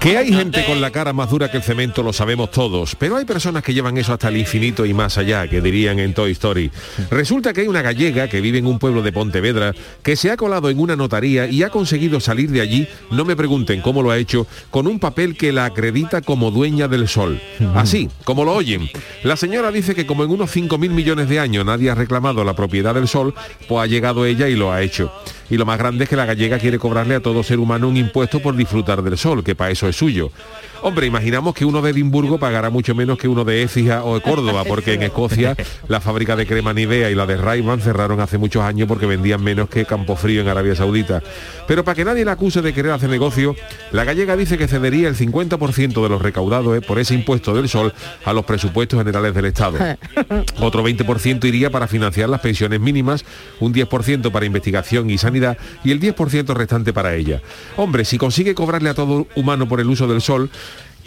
Que hay gente con la cara más dura que el cemento lo sabemos todos, pero hay personas que llevan eso hasta el infinito y más allá, que dirían en Toy Story. Resulta que hay una gallega que vive en un pueblo de Pontevedra que se ha colado en una notaría y ha conseguido salir de allí, no me pregunten cómo lo ha hecho, con un papel que la acredita como dueña del sol. Así, como lo oyen. La señora dice que como en unos 5.000 millones de años nadie ha reclamado la propiedad del sol, pues ha llegado ella y lo ha hecho. Y lo más grande es que la gallega quiere cobrarle a todo ser humano un impuesto por disfrutar del sol, que para eso es suyo. Hombre, imaginamos que uno de Edimburgo pagará mucho menos que uno de Écija o de Córdoba, porque en Escocia la fábrica de crema Nivea y la de Rayman cerraron hace muchos años porque vendían menos que Campo Frío en Arabia Saudita. Pero para que nadie la acuse de querer hacer negocio, la gallega dice que cedería el 50% de los recaudados eh, por ese impuesto del sol a los presupuestos generales del Estado. Otro 20% iría para financiar las pensiones mínimas, un 10% para investigación y sanidad y el 10% restante para ella. Hombre, si consigue cobrarle a todo humano por el uso del sol,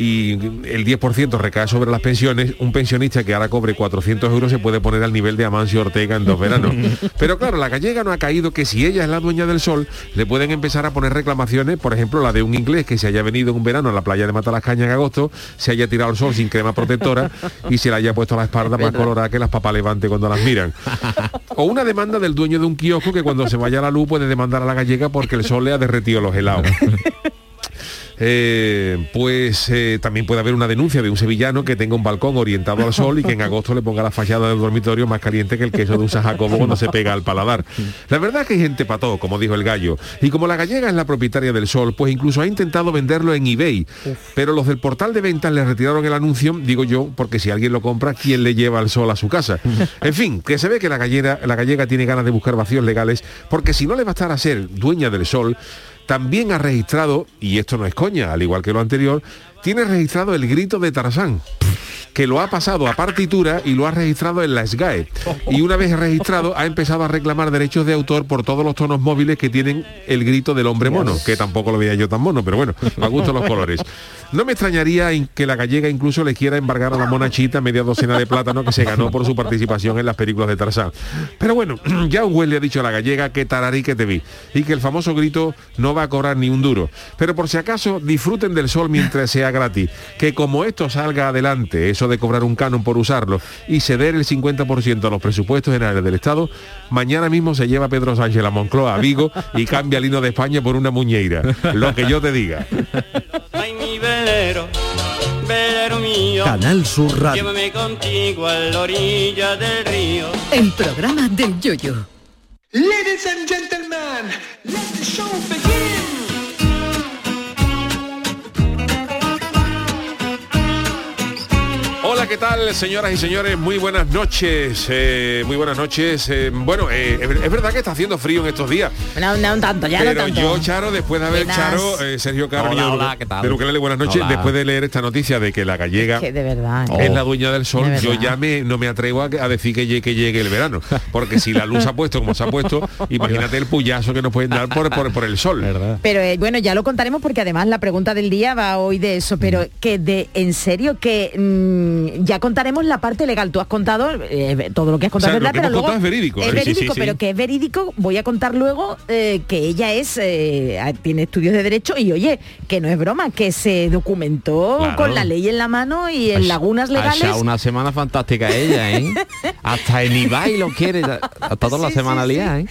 y el 10% recae sobre las pensiones, un pensionista que ahora cobre 400 euros se puede poner al nivel de Amancio Ortega en dos veranos. Pero claro, la gallega no ha caído que si ella es la dueña del sol, le pueden empezar a poner reclamaciones, por ejemplo, la de un inglés que se haya venido en un verano a la playa de Matalascaña en agosto, se haya tirado al sol sin crema protectora y se le haya puesto la espalda más colorada que las papas levante cuando las miran. O una demanda del dueño de un kiosco que cuando se vaya a la luz puede demandar a la gallega porque el sol le ha derretido los helados. Eh, pues eh, también puede haber una denuncia de un sevillano que tenga un balcón orientado al sol y que en agosto le ponga la fachada del dormitorio más caliente que el queso de un San Jacobo cuando se pega al paladar. La verdad es que hay gente pató, como dijo el gallo. Y como la gallega es la propietaria del sol, pues incluso ha intentado venderlo en eBay. Pero los del portal de ventas le retiraron el anuncio, digo yo, porque si alguien lo compra, ¿quién le lleva el sol a su casa? En fin, que se ve que la gallega, la gallega tiene ganas de buscar vacíos legales, porque si no le va a estar a ser dueña del sol, también ha registrado, y esto no es coña, al igual que lo anterior, tiene registrado el grito de Tarzán que lo ha pasado a partitura y lo ha registrado en la SGAE. Y una vez registrado ha empezado a reclamar derechos de autor por todos los tonos móviles que tienen el grito del hombre mono, que tampoco lo veía yo tan mono, pero bueno, me gustan los colores. No me extrañaría que la gallega incluso le quiera embargar a la monachita media docena de plátano que se ganó por su participación en las películas de Tarzán. Pero bueno, ya un güey le ha dicho a la gallega que tararí que te vi y que el famoso grito no va a cobrar ni un duro. Pero por si acaso, disfruten del sol mientras gratis, que como esto salga adelante, eso de cobrar un canon por usarlo y ceder el 50% a los presupuestos generales del Estado, mañana mismo se lleva Pedro Sánchez a Moncloa a Vigo y cambia el hino de España por una muñeira. Lo que yo te diga. Ay, mi velero, velero mío, Canal Sur Radio. llévame contigo a la orilla del río. El programa del Yoyo. Ladies and gentlemen, let the show begin. ¿Qué tal, señoras y señores? Muy buenas noches. eh, muy buenas noches. eh, bueno, eh, es es verdad que está haciendo frío en estos días. No, no un tanto, ya no Pero tanto. yo, Charo, después de haber, Buenas. Charo, eh, Sergio Carmen, Hola, de- hola, ¿qué tal? de buenas noches, Hola. después de leer esta noticia de que la gallega que de verdad. ¿eh? es la dueña del sol, De yo ya me, no me atrevo a, a decir que llegue, que llegue el verano. Porque si la luz se ha puesto como se ha puesto, imagínate el puyazo que nos pueden dar por, por, por el sol. Pero eh, bueno, ya lo contaremos porque además la pregunta del día va hoy de eso, pero que de en serio que mm, ya contaremos la parte legal. Tú has contado eh, todo lo que has contado, O sea, verdad, pero luego es verídico, Es. Sí, sí, verídico, sí. pero que es verídico. Voy a contar luego eh, que ella es eh, tiene estudios de derecho y oye, que no es broma, que se documentó Claro. con la ley en la mano y en lagunas Ha legales. echado una semana fantástica ella, ¿eh? Hasta el Ibai lo quiere, hasta toda la semana liada. ¿eh?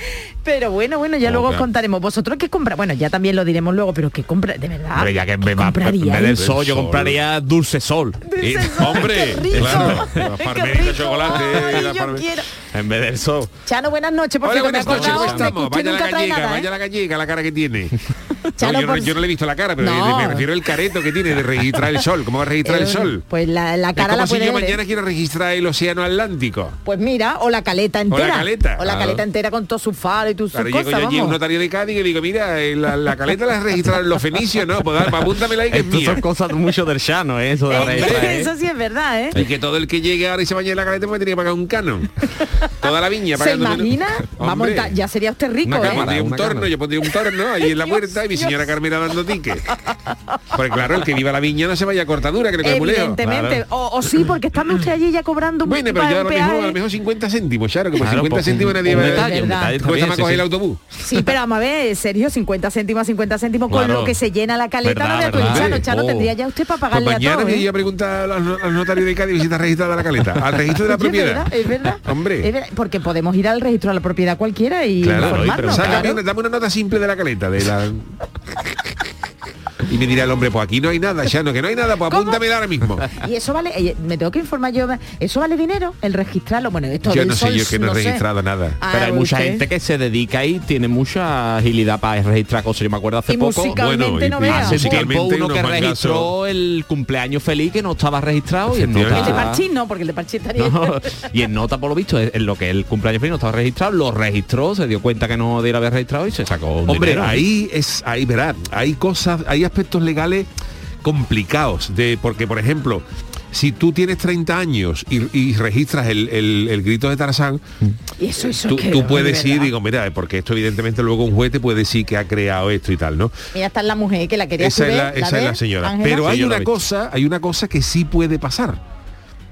Pero bueno, bueno, ya luego os contaremos. Vosotros qué compra, bueno, ya también lo diremos luego, pero qué compra, de verdad. Hombre, ya que en ¿qué vez, en vez del sol, yo Sol. compraría dulce sol. Y- Hombre, Qué rico. claro, la farmerita de chocolate. Ay, la yo farme- quiero. En vez del sol. Chano, buenas noches, por Hola, me buenas noches, Vaya la gallega, nada, ¿eh? vaya la gallega, la cara que tiene. No, Charo, yo, no, por- yo no le he visto la cara, pero No. me refiero al careto que tiene de registrar el sol. ¿Cómo va a registrar el Eh, sol? Pues la, la es cara como la si puede yo ver, mañana quiero registrar el océano Atlántico. Pues mira, o la caleta entera. caleta, O la claro. caleta entera con todos sus faros y tus sus Claro, llego cosas, yo allí a un notario de Cádiz y digo, mira, eh, la, la caleta la registraron los fenicios, ¿no? Pues apúntamela ahí que es mía. son cosas mucho del Chano, ¿eh? Eso de registrar. Eso sí es verdad, ¿eh? Y que todo el que llegue ahora y se bañe en la caleta me tiene que pagar un canon. Toda la viña ¿Se pagando. imagina? Ta- ya sería usted rico, Una Yo ¿eh? cámara. un una torno, cámara. yo pondría un torno ahí en la puerta y mi señora Carmela dando ticket. Porque claro, el que viva la viña no se vaya a cortadura, que muy lejos. Evidentemente. O, o sí, porque estando usted allí ya cobrando un, Bueno, pero yo a lo mejor, a lo mejor 50 céntimos, claro, que por Claro, 50 pues, céntimos nadie va está Cuesta más coger el autobús. Sí, pero vamos a ver, Sergio, 50 céntimos a 50 céntimos con Claro. lo que se llena la caleta, no verdad. Chano, Chano, Oh. tendría ya usted para Pues pagarle a mañana todos, me ¿eh? a preguntar al, notario de Cádiz si está registrada la caleta. Al registro de la Es propiedad. verdad, es verdad. Hombre. Porque podemos ir al registro de la propiedad cualquiera y Claro, informarnos. Claro. una- dame una nota simple de la caleta, de la... Y me dirá el hombre, pues aquí no hay nada, Chano, que no hay nada, pues ¿Cómo? apúntamela ahora mismo. Y eso vale, eh, me tengo que informar yo, ¿eso vale dinero? El registrarlo, bueno, esto Yo no sé, yo es que no he sé. registrado nada. Ah, Pero hay mucha usted. gente que se dedica y tiene mucha agilidad para registrar cosas. Yo me acuerdo hace Y poco. bueno, y- no y vea. Hace tiempo uno que registró el cumpleaños feliz que no estaba registrado y en Efectivamente. El de nota, Parchís no, porque el de Parchís estaría... No, y en nota por lo visto en lo que el cumpleaños feliz no estaba registrado lo registró se dio cuenta que no debiera haber registrado y se sacó un Hombre, dinero. ahí es, ahí verá, hay cosas, hay aspectos legales complicados, de porque por ejemplo, si tú tienes 30 años y, y registras el, el- el grito de Tarzán, Y eso, eso tú, es puedes ir, verdad. digo, mira, porque esto evidentemente luego un juez te puede decir que ha creado esto y tal, ¿no? Mira, está la mujer que la quería esa es la, esa es ve, la señora. Ángela. Pero hay una cosa, hay una cosa que sí puede pasar.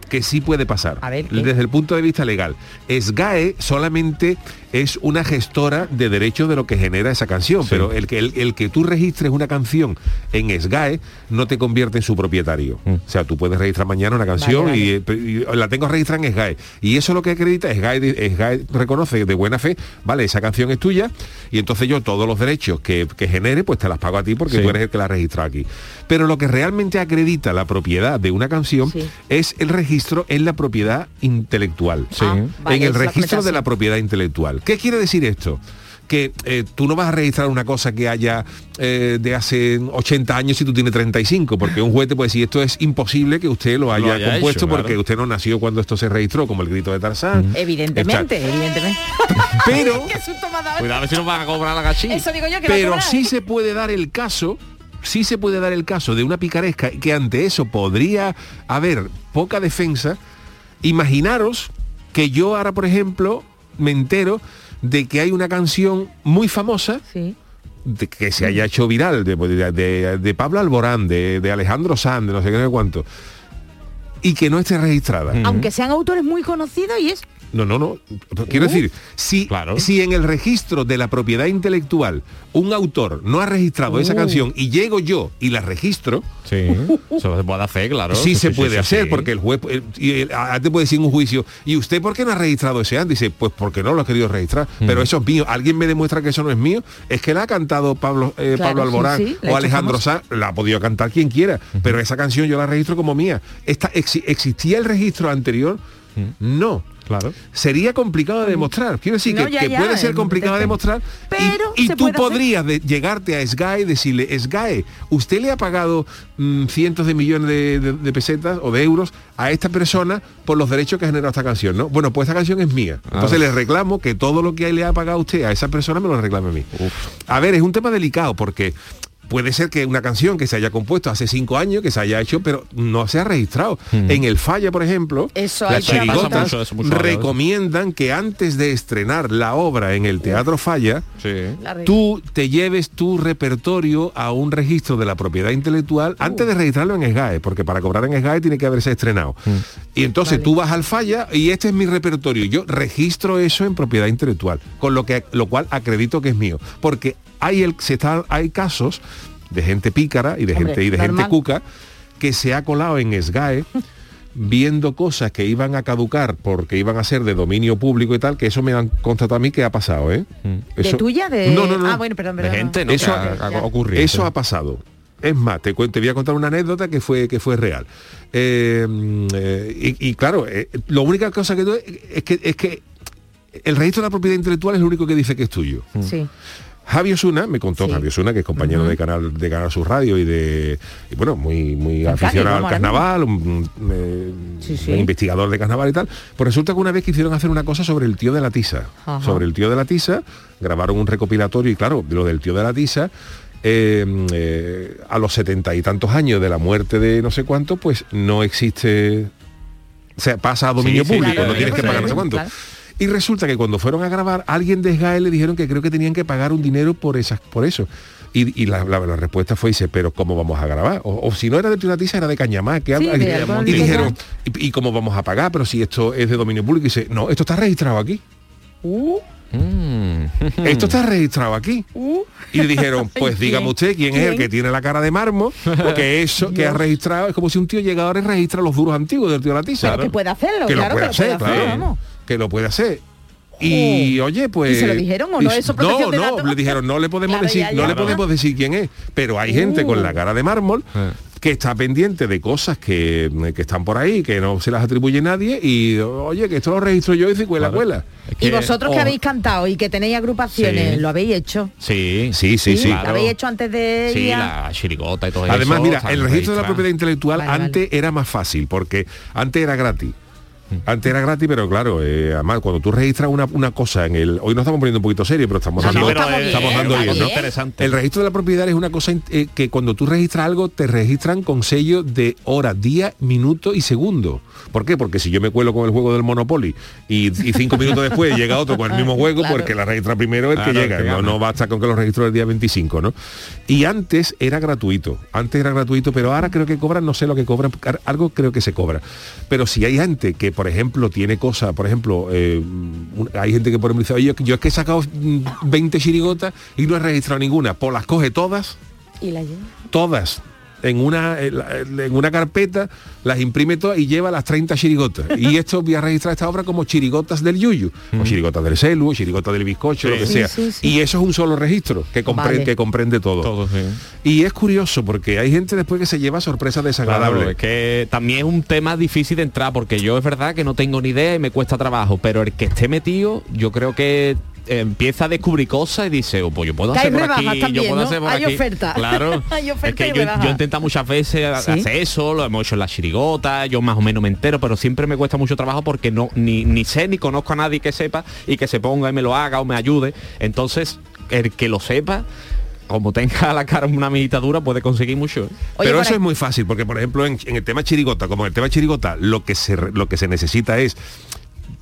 Que sí puede pasar. A ver, ¿qué? desde el punto de vista legal. SGAE solamente es una gestora de derechos de lo que genera esa canción, pero el que, el, el que tú registres una canción en SGAE no te convierte en su propietario. O sea, tú puedes registrar mañana una canción Vale, Y, eh, y la tengo registrada en SGAE. Y eso lo que acredita, SGAE, SGAE reconoce de buena fe, vale, esa canción es tuya y entonces yo todos los derechos que, que genere, pues te las pago a ti porque Sí. tú eres el que la ha registrado aquí. Pero lo que realmente acredita la propiedad de una canción Sí. es el registro en la propiedad intelectual. Ah, vale, en el registro de la propiedad intelectual. ¿Qué quiere decir esto? que eh, tú no vas a registrar una cosa que haya eh, de hace 80 años si tú tienes 35, porque un juez te puede decir esto es imposible que usted lo haya, haya compuesto hecho, claro. porque usted no nació cuando esto se registró, como el grito de Tarzán. Evidentemente, evidentemente. Pero. Cuidado a ver si nos van a cobrar la gachín. Eso digo yo que va a pero sí se puede dar el caso sí se puede dar el caso de una picaresca que ante eso podría haber poca defensa. Imaginaros que yo ahora, por ejemplo, me entero de que hay una canción muy famosa Sí. de que se haya hecho viral de, de- de Pablo Alborán, de, de Alejandro Sanz, de no sé qué no sé cuánto, y que no esté registrada. Aunque sean autores muy conocidos y es No, no, no. Quiero Uh. decir, si, Claro. si en el registro de la propiedad intelectual un autor no ha registrado esa Uh. canción y llego yo y la registro, Sí, eso se puede hacer, claro. sí se puede sí, hacer, sí. porque el juez el- y el- a- te puede decir un juicio, ¿y usted por qué no ha registrado ese antes? Dice, pues porque no lo ha querido registrar. Pero eso es mío. ¿Alguien me demuestra que eso no es mío? Es que la ha cantado Pablo, eh, Claro, Pablo Alborán sí, o Alejandro Sanz, la ha podido cantar quien quiera. Pero esa canción yo la registro como mía. Esta, exi- ¿Existía el registro anterior? No. Claro. Sería complicado de demostrar. Quiero decir No, que, ya, que ya, puede ser complicado de demostrar. y- Pero y, tú podrías de- llegarte a SGAE y decirle, SGAE, usted le ha pagado mm, cientos de millones de, de- de pesetas o de euros a esta persona por los derechos que ha generado esta canción, ¿no? Bueno, pues esta canción es mía. Entonces le reclamo que todo lo que le ha pagado usted a esa persona me lo reclame a mí. A ver, es un tema delicado porque puede ser que una canción que se haya compuesto hace cinco años, que se haya hecho, pero no se ha registrado. En el Falla, por ejemplo, Eso hay las chirigotas Mucho eso, mucho recomiendan que antes de estrenar la obra en el Teatro Falla, Sí. tú te lleves tu repertorio a un registro de la propiedad intelectual Uh. antes de registrarlo en SGAE, porque para cobrar en SGAE tiene que haberse estrenado. Y entonces Vale. tú vas al falla y este es mi repertorio. Yo registro eso en propiedad intelectual, con lo que lo cual acredito que es mío, porque hay el se está hay casos de gente pícara y de Hombre, gente y de gente cuca que se ha colado en SGAE viendo cosas que iban a caducar porque iban a ser de dominio público y tal, que eso me han constatado a mí que ha pasado, ¿eh? ¿De Eso- tuya? De... No, no, no. Ah, bueno, perdón, De gente, ¿no? Eso- ha, ocurrido. Eso ha pasado. Es más, te, te voy a contar una anécdota que fue, que fue real. Eh, mm, eh, y, y claro, eh, la única cosa que tú- es que, es que el registro de la propiedad intelectual es lo único que dice que es tuyo. Sí. Javi Osuna, me contó Sí. Javi Osuna, que es compañero de Canal de Canal Sur Radio y de y bueno, muy muy Cádiz, aficionado al carnaval, un, un, eh, Sí, sí. un investigador de carnaval y tal. Pues resulta que una vez quisieron hacer una cosa sobre el tío de la tiza. Ajá. Sobre el tío de la tiza, grabaron un recopilatorio y claro, lo del tío de la tiza eh, eh, a los setenta y tantos años de la muerte de no sé cuánto, pues no existe o sea, pasa a dominio sí, público, claro, no tienes que pagar no sé cuánto. claro. Y resulta que cuando fueron a grabar, alguien de SGAE le dijeron que creo que tenían que pagar un dinero por esas, por eso. Y, y la, la- la respuesta fue, dice, pero ¿cómo vamos a grabar? O, o si no era de Tunatiza, era de Cañamá. que Sí, y dijeron, ¿y, y cómo vamos a pagar? Pero si esto es de dominio público. Y dice, no, esto está registrado aquí. Mm. Esto está registrado aquí. Y le dijeron, pues dígame usted quién, es el que tiene la cara de mármol, porque eso que ha registrado es como si un tío llega ahora y registra los duros antiguos del tío de la tiza. Pero que puede hacerlo, que claro, lo puede que hacer, lo puede hacer, claro. vamos. Que lo puede hacer. Y oye, pues. ¿Y se lo dijeron o no? ¿Eso No, de no, datos? le dijeron, no le podemos Claro, decir, ya, no ya. le podemos decir quién es. Pero hay gente con la cara de mármol Eh. que está pendiente de cosas que, que están por ahí, que no se las atribuye nadie, y oye, que esto lo registro yo y cuela, cuela. Es Y vosotros que oh, habéis cantado y que tenéis agrupaciones, Sí. lo habéis hecho. Sí, Sí, sí, sí. ¿Lo habéis hecho antes de Sí, la chirigota y todo Además, eso. mira, está el registro de la propiedad intelectual Vale, vale. antes era más fácil, porque antes era gratis. Antes era gratis, pero claro, eh, además cuando tú registras una, una cosa en el... Hoy nos estamos poniendo un poquito serio, pero estamos No, dando, no, estamos bien, estamos dando estamos bien, ¿no? Interesante. El registro de la propiedad es una cosa eh, que cuando tú registras algo, te registran con sello de hora, día, minuto y segundo. ¿Por qué? Porque si yo me cuelo con el juego del Monopoly y, y cinco minutos después llega otro con el mismo juego, Claro. porque la registra primero el Claro, que llega. no, basta con que lo registró el día 25, ¿no? Y antes era gratuito. Antes era gratuito, pero ahora creo que cobran, no sé lo que cobran, algo creo que se cobra. Pero si hay gente que, por ejemplo, tiene cosas, por ejemplo, eh, hay gente que por ejemplo dice, oye, yo es que he sacado mm, 20 chirigotas y no he registrado ninguna, pues las coge todas. Y la llevo. todas en una en la- en una carpeta, las imprime todas y lleva las 30 chirigotas. Y esto voy a registrar esta obra como chirigotas del yuyu, o chirigotas del celu, o chirigotas del bizcocho, lo que sea. sí, sí. Y eso es un solo registro que, compre- Vale. que comprende todo. Todo, sí. Y es curioso porque hay gente después que se lleva sorpresas desagradables. Claro, es que también es un tema difícil de entrar porque yo es verdad que no tengo ni idea y me cuesta trabajo, pero el que esté metido, yo creo que eh, empieza a descubrir cosas y dice, oh, pues yo puedo hacer por aquí, también, yo puedo ¿no? hacer por Hay aquí. oferta. Claro. Hay oferta es que yo, yo he intentado muchas veces hacer eso, lo hemos hecho en la chirigota, yo más o menos me entero, pero siempre me cuesta mucho trabajo porque no ni, ni sé ni conozco a nadie que sepa y que se ponga y me lo haga o me ayude. Entonces, el que lo sepa, como tenga la cara una dura puede conseguir mucho. ¿eh? Oye, Pero eso es muy fácil, porque por ejemplo en, en el tema chirigota, como en el tema chirigota, lo que se lo que se necesita es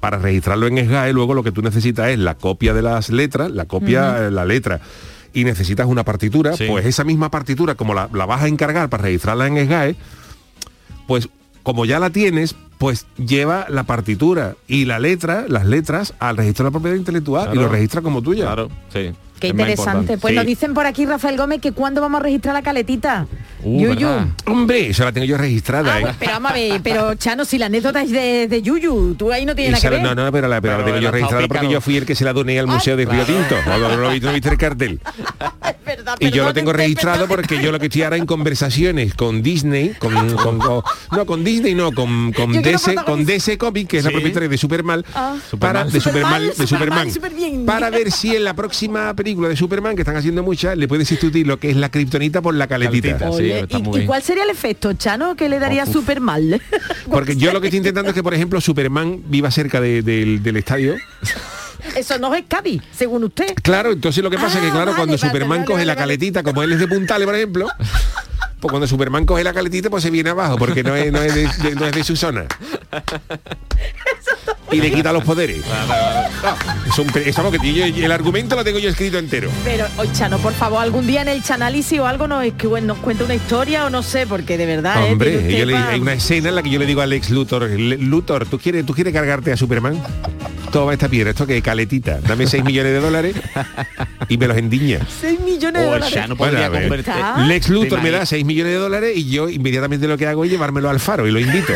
para registrarlo en SGAE, luego lo que tú necesitas es la copia de las letras, la copia, eh, la letra, y necesitas una partitura, Sí. pues esa misma partitura, como la, la vas a encargar para registrarla en SGAE, pues como ya la tienes, pues lleva la partitura y la letra, las letras, al registro de la propiedad intelectual y lo registra como tuya. Claro, sí. Qué Es interesante. Pues Sí. nos dicen por aquí Rafael Gómez que cuándo vamos a registrar la caletita. Uh, Yuyu. ¿verdad? Hombre, eso la tengo yo registrada. Ah, ¿eh? pues, pero vamos a ver, pero Chano, si la anécdota es de, de Yuyu, tú ahí no tienes nada que ver. no, no, pero la, pero la Pero tengo yo registrada porque yo fui el que se la doné al Museo de Río Tinto. No, no, no, no viste el cartel. Verdad, Y yo lo tengo registrado perdón. porque yo lo que estoy ahora en conversaciones con Disney, con, con- con- no con Disney, no, con, con DC, con. DC Comics, que es la propietaria de Superman, Ah. para, de Superman, Superman, de Superman, Superman. para ver si en la próxima película de Superman, que están haciendo muchas, le puede sustituir lo que es la kriptonita por la caletita. Sí, ¿y- muy ¿Y, bien. cuál sería el efecto, Chano, que le daría Uf. súper mal? Porque yo lo que estoy intentando es que, por ejemplo, Superman viva cerca de- del- del estadio. Eso no es Cádiz, según usted. Claro, entonces lo que pasa es que Ah, claro, vale, cuando vale, Superman vale, coge vale, la vale. caletita, como él es de puntales, por ejemplo, pues cuando Superman coge la caletita, pues se viene abajo, porque no es, no es, no es de su zona. Y le quita los poderes. No, es un es algo que yo- el argumento lo tengo yo escrito entero. Pero, hoy Chano, por favor, algún día en el Chanálisis o algo nos, es que, bueno, nos cuenta una historia o no sé, porque de verdad... ¿eh? Hombre, yo le- hay una escena en la que yo le digo a Lex Luthor, "Le- Luthor, ¿tú quieres, ¿tú quieres cargarte a Superman? Toma esta piedra, esto que es caletita, dame 6 millones de dólares y me los endiña. 6 millones de O el dólares. Podría. Lex Luthor ¿Te me da imaginas? 6 millones de dólares y yo inmediatamente lo que hago es llevármelo al faro y lo invito.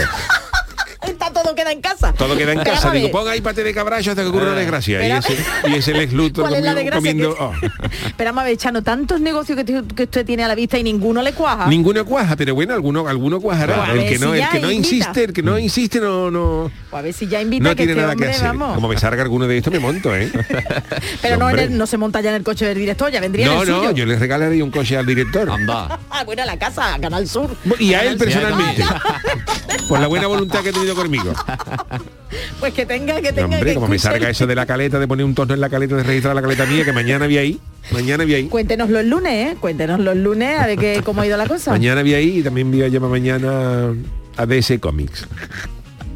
Queda en casa. Todo queda en Pero casa. Digo, ponga ahí pate de cabracho hasta que ocurra una desgracia. Y espera. ese, y ese Lex Luthor ¿Cuál es la comiendo, desgracia comiendo- que- oh. Pero vamos a ver, Chano, tantos negocios que, te- que usted tiene a la vista y ninguno le cuaja. Ninguno cuaja, pero bueno, alguno, alguno cuajará. Pues el que no, si el que no invita. insiste, el que no insiste no, no, Pues a ver si ya invita no que tiene este nada que hacer. vamos. Como me salga alguno de estos me monto, ¿eh? Pero no, el- no se monta ya en el coche del director, ya vendría en No, el no, suyo. yo le regalaría un coche al director. Anda. Ah, bueno, a la casa, a Canal Sur. Y a él personalmente. Por la buena voluntad que ha tenido conmigo. Pues que tenga, que tenga Hombre, que como me salga eso de la caleta, de poner un torno en la caleta, de registrar la caleta mía, que mañana vi ahí. Mañana vi ahí. Cuéntenos los lunes, ¿eh? Cuéntenos los lunes a ver qué, cómo ha ido la cosa. Mañana vi ahí y también voy a llamar mañana a DC Comics.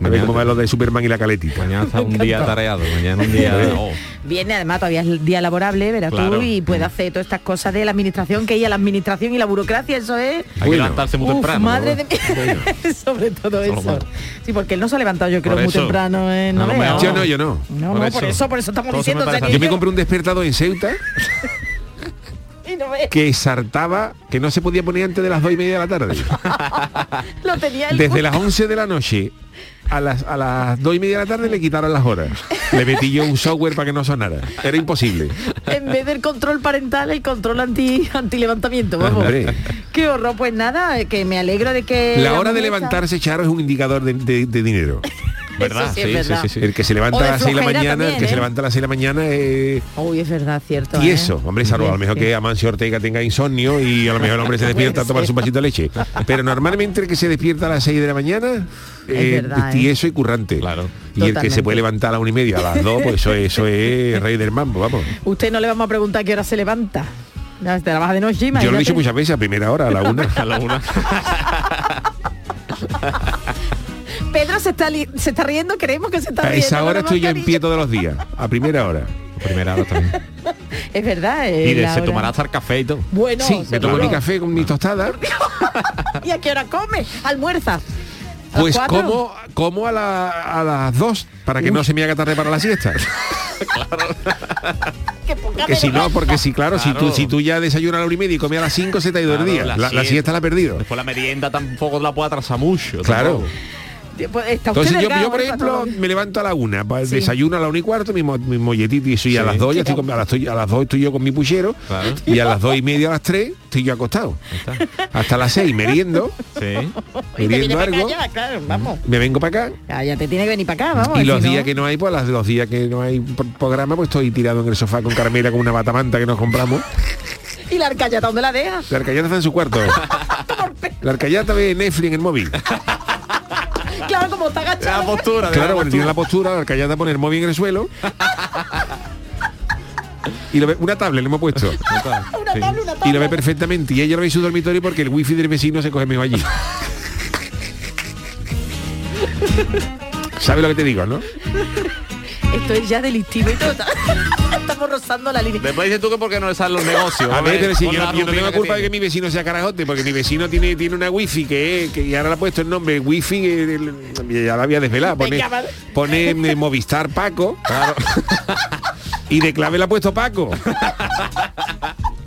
A ver cómo va lo de Superman y la caletita. Mañana está un día tareado, mañana un día... oh. Viene además todavía es el día laborable, verás Claro. tú, y puede hacer todas estas cosas de la administración, que ella la administración y la burocracia, eso es. Hay que levantarse muy Uf, temprano. madre ¿no? de mí. Sobre todo eso. Sí, porque él no se ha levantado, yo creo, Por muy eso. temprano. ¿eh? No, No. Yo no, yo no. No, Por no, eso. por eso, por eso estamos Todo me diciendo. Daniel, Yo me compré un despertador en Ceuta que saltaba, que no se podía poner antes de las dos y media de la tarde. Lo tenía él Desde las 11 de la noche a las, a las 2 y media de la tarde le quitaron las horas. Le metí yo un software para que no sonara. Era imposible. en vez del control parental, el control anti, anti levantamiento. Vamos. Hombre. Qué horror, pues nada, que me alegro de que. La hora mujer de levantarse, Charo, es un indicador de, de- de dinero. ¿Verdad? Sí es verdad. El que se levanta a las 6 de la mañana, el que se ¿eh? levanta a las 6 de la mañana eh, Uy, es verdad, cierto. y ¿eh? eso, hombre, salvo a lo mejor que Amancio Ortega tenga insomnio y a lo mejor el hombre se despierta a tomar su vasito de leche. Pero normalmente el que se despierta a las 6 de la mañana eh, verdad, ¿eh? tieso y currante. Claro. Y el que se puede levantar a la una y media, a las 2, pues eso, es- eso es rey del mambo, vamos. Usted no le vamos a preguntar a qué hora se levanta. No, Te la baja de noche, Yo lo he dicho muchas veces a primera hora, a la una. A la una. Pedro se está, li- se está riendo, creemos que se está A riendo. esa con hora estoy yo en pie todos los días, a primera hora. Primera hora también. Es verdad. eh, Y de- la se hora. tomará hasta el café y todo. Bueno, Sí, me tomo mi café con mi tostada. ¿Y a qué hora come? ¿Almuerza? ¿A las Pues como, como a, la- a las dos, para que no se me haga tarde para la siesta. Poca Que si no, porque si claro, si tú Claro. si tú ya desayunas a la una y media y comes a las 5 se te ha ido el Claro, día. La, la siesta la ha perdido. Después la merienda tampoco la puedo atrasar mucho. Claro. tampoco. Pues está usted Entonces yo, por ¿eh? ejemplo, me levanto a la una, Sí. desayuno a la una y cuarto, mi, mo- mi molletito y eso, y a las dos ya estoy con- a las, estoy- a las dos estoy yo con mi puchero Claro. y a las dos y media a las tres estoy yo acostado. Hasta las seis meriendo, Sí. Meriendo algo, ya, claro, vamos. me vengo para acá Ya, ya te tiene que venir para acá, vamos. y los si no- días que no hay, pues las, los días que no hay pro- programa, pues estoy tirado en el sofá con Carmela con una batamanta que nos compramos. ¿Y la arcayata dónde la dejas? La arcayata está en su cuarto. La arcayata ve Netflix en el móvil. Como está La postura. de Claro, la bueno, tiene la postura, la arcayata pone el móvil en el suelo. Y lo ve, una tablet le hemos puesto. Una una Y lo ve perfectamente. Y ella lo ve en su dormitorio porque el wifi del vecino se coge mejor allí. ¿Sabes lo que te digo, no? Esto es ya delictivo y todo. Estamos rozando la línea. Después dices tú que porque no le salen los negocios. A ver, pero si Con yo, la yo no tengo culpa de que mi vecino sea carajote, porque mi vecino tiene, tiene una wifi que, ya ahora le ha puesto el nombre wifi, eh, el- ya la había desvelado. Pone, pone eh, Movistar Paco. Y de clave le ha puesto Paco.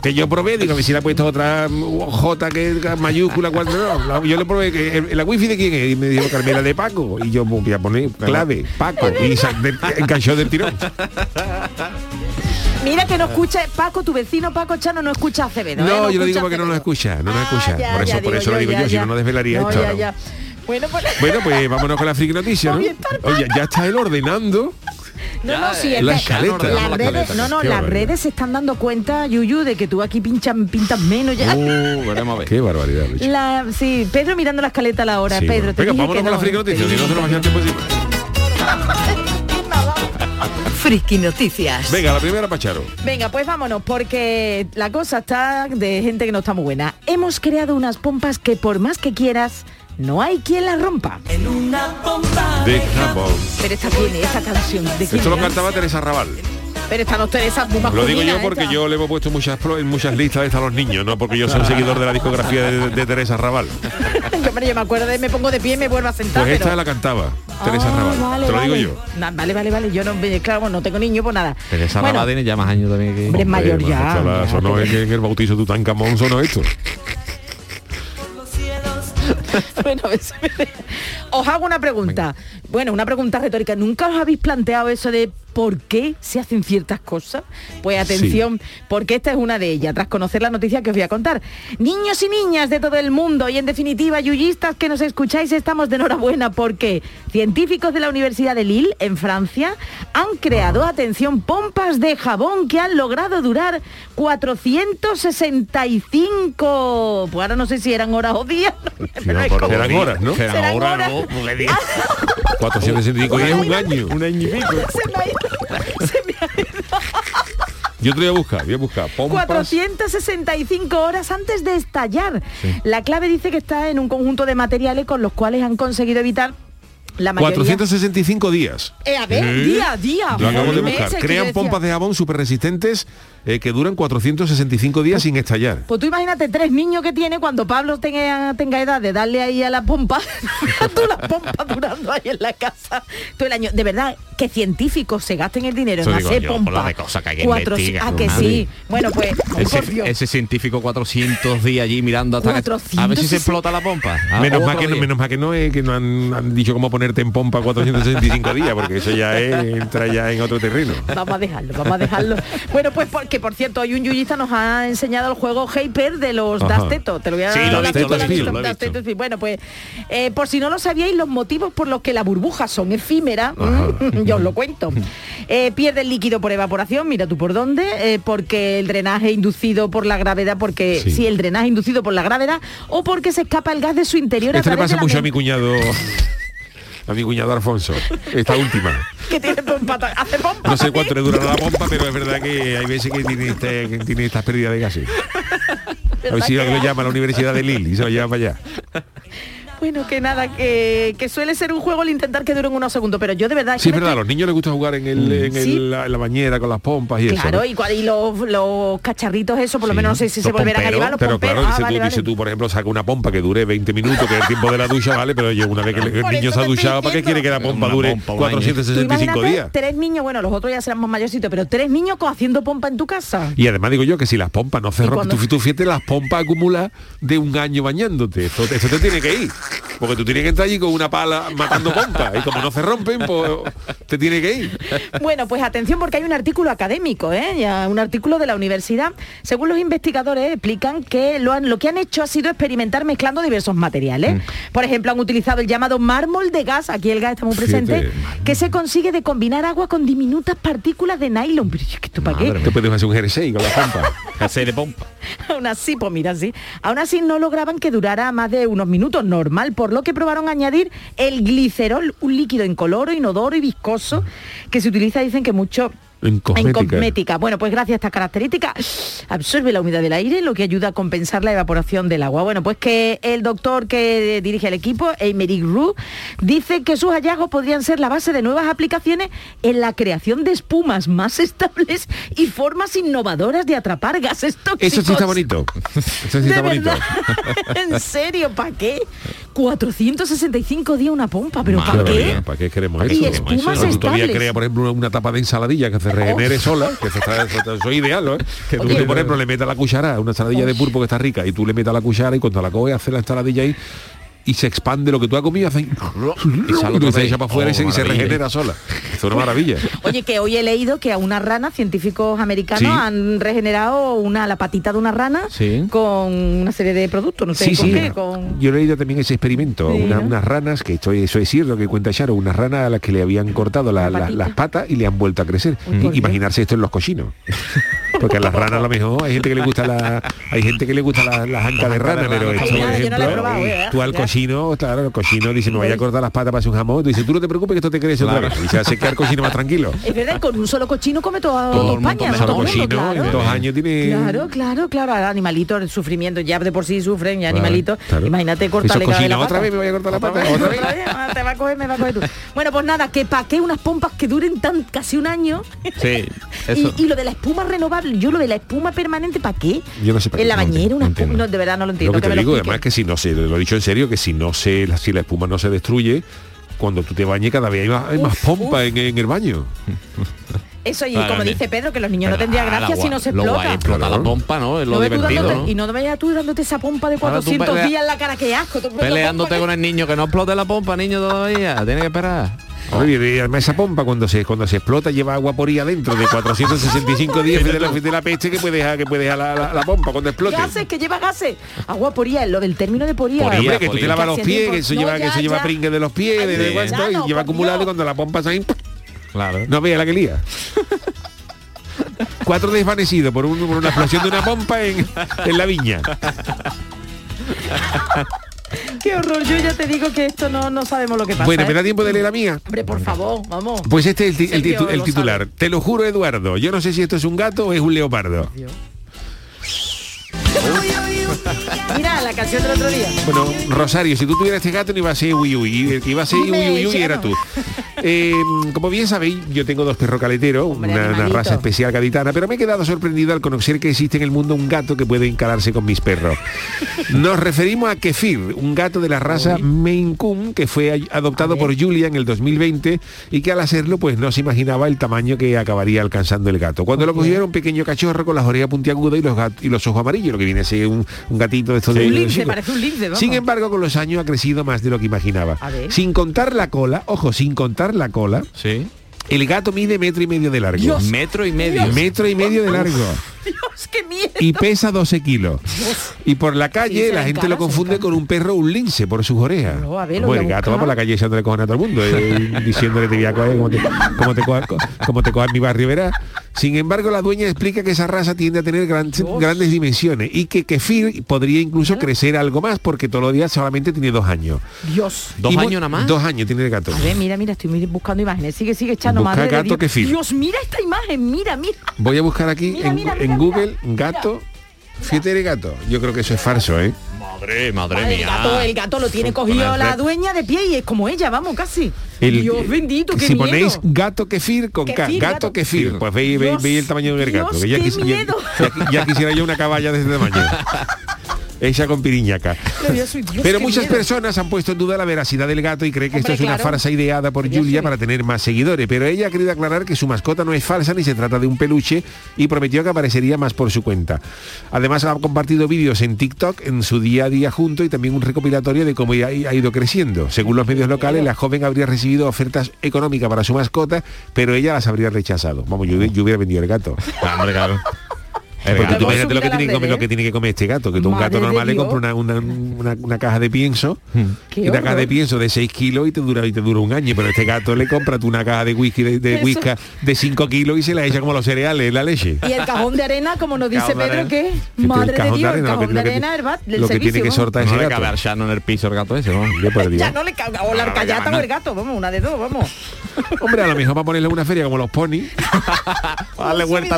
Que yo probé, digo, si le ha puesto otra mm, J que mayúscula, cuatro, no. La- Yo le probé que eh, la wifi de quién es, y me dijo Carmela de Paco. Y yo voy a poner clave, Paco. Y de- enganchó del tirón. Mira que no escucha, Paco, tu vecino Paco Chano no escucha a Acevedo. ¿eh? No, yo lo escucha digo porque no nos Acevedo. escucha, no nos Ah, escucha. ya, Por eso, ya, por eso lo digo ya, yo, si no, no desvelaría No, esto. ya, ¿no? ya. Bueno, pues... Bueno, pues vámonos con la friki noticia, ¿no? Oye, ya está él ordenando. No, no, sí, es la que escaleta. las La redes, no, no, qué las barbaridad. redes se están dando cuenta, Yuyu, de que tú aquí pinchas, pintas menos ya. Uh, veremos a ver. Qué barbaridad, bicho. La, sí, Pedro mirando la escaleta a la hora. Sí, Pedro, bueno. te Venga, dije vámonos que con la no, friki te noticia, si no se nos tiempo encima. Friki Noticias. Venga, la primera Pacharo. Venga, pues vámonos, porque la cosa está de gente que no está muy buena. Hemos creado unas pompas que por más que quieras, no hay quien las rompa. De Japón. Pero esta tiene, esta canción. ¿de quién Esto lo cantaba Teresa Raval. Pero esta no es Teresa muy Lo digo yo porque esta. yo le hemos puesto muchas en muchas listas a los niños, no porque yo soy un seguidor de la discografía de, de Teresa Raval. Yo, hombre, yo me acuerdo de me pongo de pie y me vuelvo a sentar. Pues esta pero- la cantaba Teresa Ah, Raval. vale, Te lo digo vale. yo. Na- vale, vale, vale. Yo no, claro, bueno, no tengo niño, pues nada. Pero esa Bueno, tiene ya más años también que... Hombre, es mayor Hombre, ya. macho, la- ya, sonó pero- en, en el bautizo de Tutankamón, sonó esto. bueno, a ver si me- os hago una pregunta. Bueno, una pregunta retórica. ¿Nunca os habéis planteado eso de por qué se hacen ciertas cosas? Pues atención, porque esta es una de ellas, tras conocer la noticia que os voy a contar. Niños y niñas de todo el mundo y en definitiva yuyistas que nos escucháis, estamos de enhorabuena porque científicos de la Universidad de Lille, en Francia, han creado, atención, pompas de jabón que han logrado durar 465. Pues ahora no sé si eran horas o días. pero es como- Serán horas, ¿no? Serán Serán horas, horas. ¿no? Porque digo, 465 días es un año. un año y pico. Se me ha. Yo te voy a buscar, voy a buscar. Pompas. 465 horas antes de estallar. La clave dice que está en un conjunto de materiales con los cuales han conseguido evitar la mayoría. 465 días. Eh, a ver, día a día. Lo acabo de Meses, buscar. quiero Crean decir. pompas de jabón súper resistentes eh, que duran 465 días sin estallar. Pues tú imagínate tres niños que tiene cuando Pablo tenga, tenga edad de darle ahí a la pompa, tú las pompas durando ahí en la casa todo el año. De verdad, que científicos se gasten el dinero Eso en hacer yo, de cosas que hay que Cuatro- Ah, que madre. sí. Bueno, pues, Ese, científico 400 días allí mirando hasta que, a ver si 460. se explota la pompa. Ah, Menos mal, otro que no, menos mal que no es que no han, han dicho cómo ponerte en pompa 465 días, porque eso ya es, entra ya en otro terreno. Vamos a dejarlo, vamos a dejarlo. Bueno, pues porque por cierto, hoy un yuyista nos ha enseñado el juego Hyper de los. Dasteto. Te lo voy a Sí, lo visto, visto, lo Dasteto. Bueno, pues eh, por si no lo sabíais, los motivos por los que las burbujas son efímeras, mm, yo os lo cuento. Eh, pierde el líquido por evaporación, mira tú por dónde, eh, porque el drenaje inducido por la gravedad, porque Sí. sí. el drenaje inducido por la gravedad, o porque se escapa el gas de su interior. a Esto le través pasa de la mucho a mi cuñado, a mi cuñado Alfonso, esta última. que tiene pompa, hace pompa No sé cuánto le dura la pompa, pero es verdad que hay veces que tiene, este- que tiene estas pérdidas de gases. A ver si lo llama a la Universidad de Lille y se lo lleva para allá. Bueno, que nada, que, que suele ser un juego el intentar que duren unos segundos, pero yo de verdad... Sí, es verdad, a los niños les gusta jugar en, el, en el- Sí. la, en la bañera con las pompas y Claro, eso. ¿no? y, los, los cacharritos, eso por lo menos no sé si se volverán a llevar los Pero pomperos. claro, Ah, dice, vale, tú, vale. dice tú, por ejemplo, saca una pompa que dure 20 minutos, que es el tiempo de la ducha, vale, pero oye, una vez que el niño eso se ha duchado, ¿para qué quiere que la pompa Una dure pompa, un año. Tú 465 imagínate días? tres niños, bueno, los otros ya serán más mayorcitos, pero tres niños co- haciendo pompa en tu casa. Y además digo yo que si las pompas no se ¿Y rompen, cuando- tú, tú fíjate las pompas acumuladas de un año bañándote. Esto, esto te tiene que ir. Porque tú tienes que estar allí con una pala matando pompas. Y como no se rompen, pues te tiene que ir. Bueno, pues atención porque hay un artículo académico, ¿eh? Un artículo de la universidad. Según los investigadores explican que lo, han- lo que han hecho ha sido experimentar mezclando diversos materiales. Mm. Por ejemplo, han utilizado el llamado mármol de gas, aquí el gas está muy presente, Fíjate, que se consigue de combinar agua con diminutas partículas de nylon. Pero es que esto para qué? Te puedes hacer un jersey con las pompas. Hacer de pompa. Aún así, pues mira, sí. Aún así no lograban que durara más de unos minutos normal, por lo que probaron añadir el glicerol, un líquido incoloro, inodoro y viscoso, que se utiliza, dicen que mucho En cosmética. Bueno, pues gracias a estas características absorbe la humedad del aire, lo que ayuda a compensar la evaporación del agua. Bueno, pues que el doctor que dirige el equipo, Emery Roux, dice que sus hallazgos podrían ser la base de nuevas aplicaciones en la creación de espumas más estables y formas innovadoras de atrapar gases tóxicos. Eso sí está bonito. Eso sí ¿De está bonito. ¿En serio? ¿Para qué? 465 días una pompa, pero ¿para qué? ¿Para qué queremos eso? espumas estables. crea, por ejemplo, una tapa de ensaladilla que se regenere sola, que eso, está, eso, es ideal, ¿no? Que tú, por ejemplo, le metas la cuchara a una ensaladilla de pulpo que está rica y tú le metas la cuchara y cuando la coges hace la ensaladilla ahí y se expande lo que tú has comido hace y, sale y se echa para afuera y, Oh, se, y se maravilla. regenera sola. Es una maravilla. Oye, que hoy he leído que a una rana, científicos americanos Sí. han regenerado una, la patita de una rana Sí. con una serie de productos, no sé Sí, con sí. qué, con... Yo he leído también ese experimento. Sí, Una- ¿no? Unas ranas, que esto, eso es cierto que cuenta Charo, unas ranas a las que le habían cortado la- La la- patita. las patas y le han vuelto a crecer. Imaginarse esto en los cochinos. Porque a las ranas a lo mejor hay gente que le gusta la, hay gente que le gusta la- las ancas de rana, pero esto, por la he ejemplo, probado, ¿eh? tú al Ya. cochino, claro, el cochino dice, me voy a cortar las patas para hacer un jamón, tú dices, tú no te preocupes que esto te crece otra vez. Y se hace quedar cochino más tranquilo. Es verdad, con un solo cochino come toda, España. Solo cochino, claro. en dos años tiene... Claro, claro, claro. Animalitos, el sufrimiento ya de por sí sufren, y Claro, animalitos. Imagínate cortarle la otra vez me voy a cortar la pata, ah, Te va a coger, me va a coger tú. Bueno, pues nada, que pa' qué unas pompas que duren tan casi un año. Sí, eso. Y lo de la espuma renovable, yo lo de la espuma permanente, ¿para qué? Yo no sé para En qué, la no bañera, una espuma, no, de verdad no lo entiendo. Lo que te me lo digo, expliquen. además que si no se, lo he dicho en serio, que si no se, si la espuma no se destruye, cuando tú te bañes cada vez hay más, hay más Uf, pompa en, en el baño. Eso, y como dice Pedro, que los niños no tendrían gracia si no se lo guay, explota. la pompa, ¿no? Es lo divertido. Y no vayas tú dándote esa pompa de Ahora tú 400 pelea- días en la cara, que asco. Peleándote con el niño, que no explote la pompa, niño, todavía. Tiene que esperar. Oye, y además esa pompa cuando se cuando se explota lleva agua por ahí adentro de 465 días de la, de la peste que puede dejar que puede dejar la, la- la pompa cuando explote. Gases, que lleva gases. Agua poría, lo del término de poría. Hombre, Poría, que tú te lavas los pies, que eso No, lleva, que ya, eso lleva pringue de los pies, de, de ya, cuánto, no, y lleva acumulado y cuando la pompa se Claro. no vea la que lía. Cuatro desvanecidos por, un- por una explosión de una pompa en, en la viña. Qué horror, yo ya te digo que esto no, no sabemos lo que pasa. Bueno, ¿eh? me da tiempo de leer la mía. Hombre, por favor, vamos. Pues este es el, titular. sabe. Te lo juro, Eduardo. Yo no sé si esto es un gato o es un leopardo. Mira, la canción del otro día. Bueno, Rosario, si tú tuvieras este gato no iba a ser Uy iba a ser Uy Dime, Uy Uy ya era tú. Eh, como bien sabéis, yo tengo dos perros caleteros, Hombre, una, raza especial gaditana, pero me he quedado sorprendido al conocer que existe en el mundo un gato que puede encalarse con mis perros. Nos referimos a Kefir, un gato de la raza Maine Coon que fue adoptado por Julia en el 2020 y que al hacerlo pues no se imaginaba el tamaño que acabaría alcanzando el gato. Cuando lo cogió era un pequeño cachorro con las orejas puntiagudas y los, gat- y los ojos amarillos, lo que viene a ser un, un gatito de estos de Un lince, parece un lince. Sin embargo, con los años ha crecido más de lo que imaginaba. Sin contar la cola, ojo, sin contar la cola, Sí. el gato mide metro y medio de largo. Dios. Metro y medio. Metro y medio de largo. Dios, qué miedo. Y pesa 12 kilos. Y por la calle la gente lo confunde con un perro un lince por sus orejas. No, a ver, voy el gato va por la calle echándole cojones a todo el mundo, eh, diciéndole te voy a coger como te, como te coja, como te coja en mi barrio, verás. Sin embargo, la dueña explica que esa raza tiende a tener gran- grandes dimensiones y que Kefir podría incluso crecer algo más porque todos los días solamente tiene dos años. Dios. ¿Dos Y años nada más? Dos años tiene el gato. A ver, mira, mira, estoy buscando imágenes. Sigue, sigue echando Busca madre de gato Dios. kefir. Dios, mira esta imagen, mira, mira. Voy a buscar aquí Mira, en, mira, en mira, Google mira. gato. Fíjate de gato. Yo creo que eso es falso, ¿eh? Madre, madre el, mía. gato, el gato lo tiene cogido la dueña de pie y es como ella, vamos, casi. El- Dios bendito, qué si miedo. ponéis gato kefir con K, gato, gato kefir, pues veis, veis, Dios, veis el tamaño del gato. Dios, que ya, qué quisi- ya- miedo. ya- ya quisiera yo una caballa de ese tamaño. Ella con piriñaca. Pero Dios, muchas miedo. personas han puesto en duda la veracidad del gato y creen que esto es una farsa ideada por Julia para tener más seguidores. Pero ella ha querido aclarar que su mascota no es falsa ni se trata de un peluche y prometió que aparecería más por su cuenta. Además ha compartido vídeos en TikTok en su día a día junto y también un recopilatorio de cómo ha ido creciendo. Según los medios locales, la joven habría recibido ofertas económicas para su mascota, pero ella las habría rechazado. Vamos, yo, yo hubiera vendido el gato. Ah, claro. Porque tú imagínate lo que, tiene que comer, lo que tiene que comer este gato, que tú un gato normal le compra una, una- una- una caja de pienso, Qué una caja de pienso de 6 kilos y te dura y te dura un año, pero este gato le compra tú una caja de whisky de, de whisky de 5 kilos y se la echa como los cereales, la leche. Y el cajón de arena, como nos dice Pedro, que madre de cajón Dios, el lo que- cajón de arena, el lo que tiene que sortar No ese le gato. cabe al Shano en el piso el gato ese, ¿no? Ya no le caga, o la No, no. cabe o el gato, vamos, una de dos, vamos. Hombre, a lo mejor va a ponerle una feria como los pony, Para darle vuelta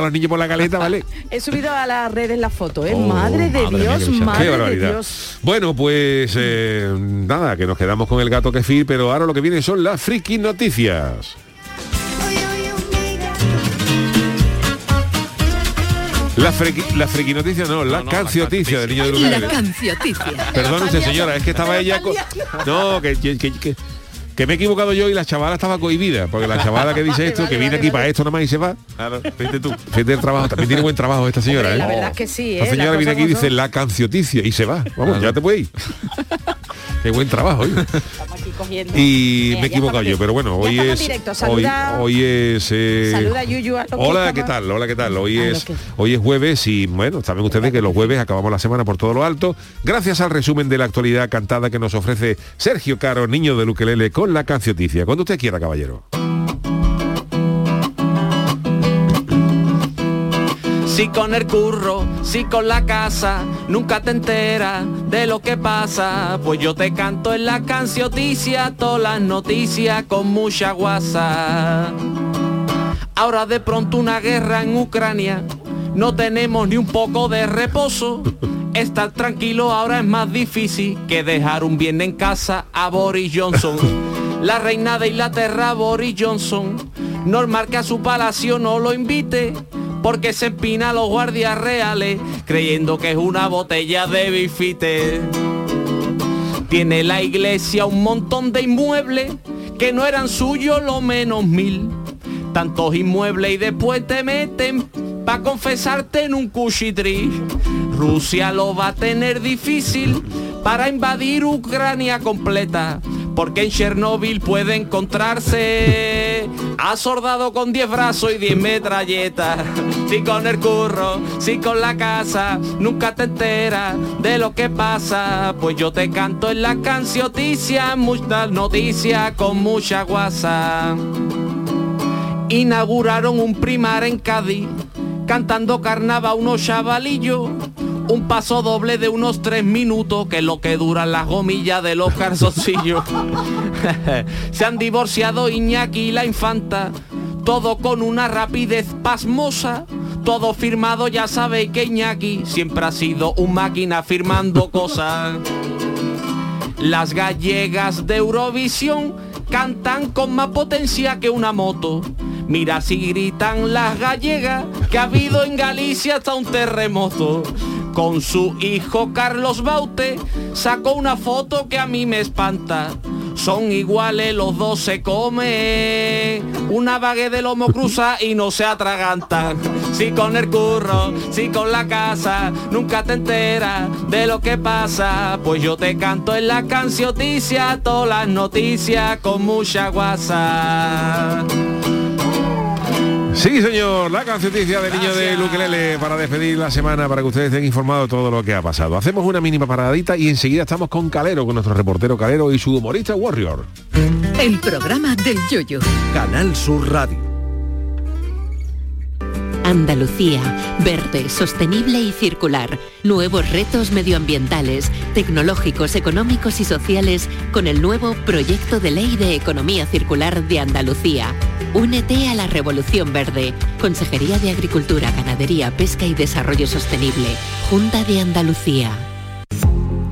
a los niños por la caleta, ¿vale? He subido a las redes la foto, ¿eh? Oh, madre de madre Dios, madre Qué de barbaridad. Dios. Bueno, pues eh, nada, que nos quedamos con el gato kefir, pero ahora lo que viene son las friki noticias. La friki, la friki noticia no, la No, no, cancioticia la del niño de La Lugares. cancioticia. Perdón usted señora, es que estaba El ella co- No, que, que, que- que- me he equivocado yo y la chavala estaba cohibida, porque la chavala que dice Vale, esto, que viene vale, aquí para esto nomás y se va. Claro, fíjate tú. Fíjate el trabajo, también tiene buen trabajo esta señora, Hombre, la ¿eh? verdad es que sí, ¿eh? La señora viene aquí y dice la cancioticia y se va. Vamos, ya te puedes ir. Qué buen trabajo. Cogiendo. Y me he equivocado yo, pero bueno, hoy es, directo. hoy, Saluda, hoy es eh, saluda Yuyu a Hola, ¿qué tal? Hola, ¿qué tal? Hoy es que- hoy es jueves y bueno, saben ustedes que los jueves acabamos la semana por todo lo alto, gracias al resumen de la actualidad cantada que nos ofrece Sergio Caro, niño de Luquelele con la cancioticia. Cuando usted quiera, caballero. Si con el curro, si con la casa, nunca te enteras de lo que pasa. Pues yo te canto en la cancioticia, todas las noticias con mucha guasa. Ahora de pronto una guerra en Ucrania, no tenemos ni un poco de reposo. Estar tranquilo ahora es más difícil que dejar un bien en casa a Boris Johnson. La reina de Inglaterra, Boris Johnson, normal que a su palacio no lo invite, porque se empina a los guardias reales, creyendo que es una botella de bifite. Tiene la iglesia un montón de inmuebles que no eran suyos lo menos mil. tantos inmuebles y después te meten pa' confesarte en un cuchitri. Rusia lo va a tener difícil para invadir Ucrania completa, porque en Chernóbil puede encontrarse a soldado con 10 brazos y 10 metralletas. Si con el curro, si con la casa, nunca te enteras de lo que pasa, pues yo te canto en la cancioticia, muchas noticias con mucha guasa. Inauguraron un primar en Cádiz, cantando carnava unos chavalillos un paso doble de unos tres minutos, que es lo que duran las gomillas de los calzoncillos. Se han divorciado Iñaki y la infanta, todo con una rapidez pasmosa. Todo firmado, ya sabéis que Iñaki siempre ha sido un máquina firmando cosas. Las gallegas de Eurovisión cantan con más potencia que una moto. Mira si gritan las gallegas que ha habido en Galicia hasta un terremoto. Con su hijo Carlos Baute sacó una foto que a mí me espanta. Son iguales, los dos se come una bague de lomo cruza y no se atragantan. Si con el curro, si con la casa, nunca te enteras de lo que pasa. Pues yo te canto en la cancioticia, todas las noticias con mucha guasa. Sí, señor, la cancioticia del niño de Luquelele para despedir la semana, para que ustedes estén informados de todo lo que ha pasado. Hacemos una mínima paradita y enseguida estamos con Calero, con nuestro reportero Calero y su humorista Warrior. El programa del Yoyo. Canal Sur Radio. Andalucía, verde, sostenible y circular. Nuevos retos medioambientales, tecnológicos, económicos y sociales con el nuevo Proyecto de Ley de Economía Circular de Andalucía. Únete a la Revolución Verde. Consejería de Agricultura, Ganadería, Pesca y Desarrollo Sostenible. Junta de Andalucía.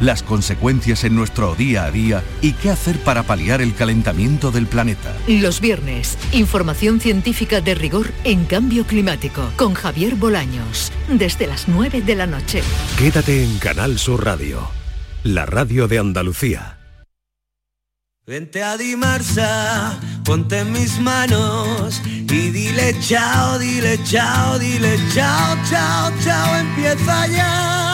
las consecuencias en nuestro día a día y qué hacer para paliar el calentamiento del planeta. Los viernes, información científica de rigor en cambio climático con Javier Bolaños, desde las 9 de la noche. Quédate en Canal Sur Radio, la radio de Andalucía. Vente a Dimarsa, ponte en mis manos y dile chao, dile chao, dile chao, chao, chao, empieza ya.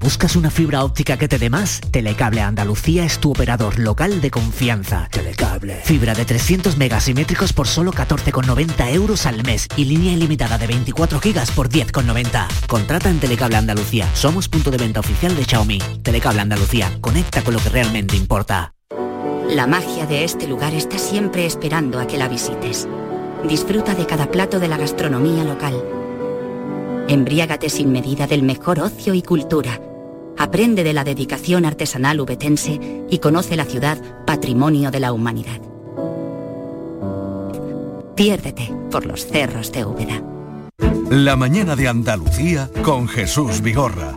¿Buscas una fibra óptica que te dé más? Telecable Andalucía es tu operador local de confianza. Telecable. Fibra de 300 megasimétricos por solo 14,90 euros al mes y línea ilimitada de 24 gigas por 10,90. Contrata en Telecable Andalucía. Somos punto de venta oficial de Xiaomi. Telecable Andalucía. Conecta con lo que realmente importa. La magia de este lugar está siempre esperando a que la visites. Disfruta de cada plato de la gastronomía local. Embriágate sin medida del mejor ocio y cultura. Aprende de la dedicación artesanal ubetense y conoce la ciudad patrimonio de la humanidad. Piérdete por los cerros de Úbeda. La mañana de Andalucía con Jesús Vigorra.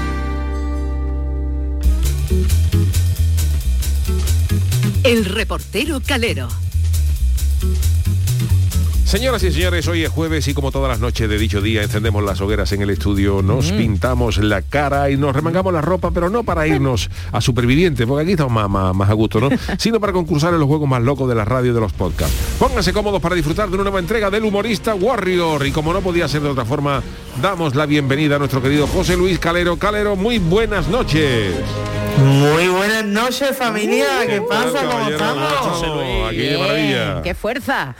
El reportero Calero. Señoras y señores, hoy es jueves y como todas las noches de dicho día encendemos las hogueras en el estudio, nos pintamos la cara y nos remangamos la ropa, pero no para irnos a supervivientes, porque aquí estamos más, más- más a gusto, ¿no? Sino para concursar en los juegos más locos de la radio y de los podcasts. Pónganse cómodos para disfrutar de una nueva entrega del humorista Warrior y como no podía ser de otra forma, damos la bienvenida a nuestro querido José Luis Calero. Calero, muy buenas noches. Muy buenas noches familia, ¿qué pasa? ¿Cómo estamos? Aquí de maravilla. ¡Qué fuerza!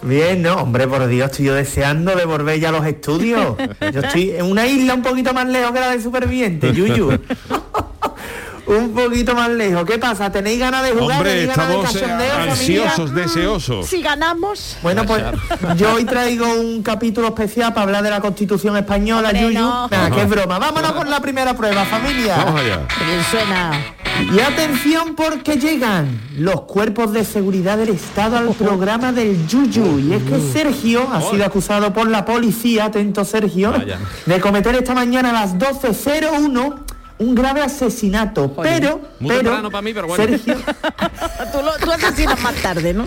Bien, no, hombre, por Dios, estoy yo deseando de volver ya a los estudios. Yo estoy en una isla un poquito más lejos que la de Superviviente, Yuyu. Un poquito más lejos. ¿Qué pasa? ¿Tenéis ganas de jugar? Hombre, ¿Tenéis ganas de estamos eh, familia? ansiosos, deseosos. Si ganamos... Bueno, pues yo hoy traigo un capítulo especial para hablar de la Constitución Española, Hombre, Yuyu. no. Nah, qué broma. Vámonos con la primera prueba, familia. Vamos allá. Qué bien suena. Y atención porque llegan los cuerpos de seguridad del Estado al programa del Yuyu. Y es que Sergio ha sido acusado por la policía, atento Sergio, de cometer esta mañana a las 12.01 un grave asesinato. Pero, Muy pero, para mí, pero bueno. Sergio, tú, lo, tú asesinas más tarde, ¿no?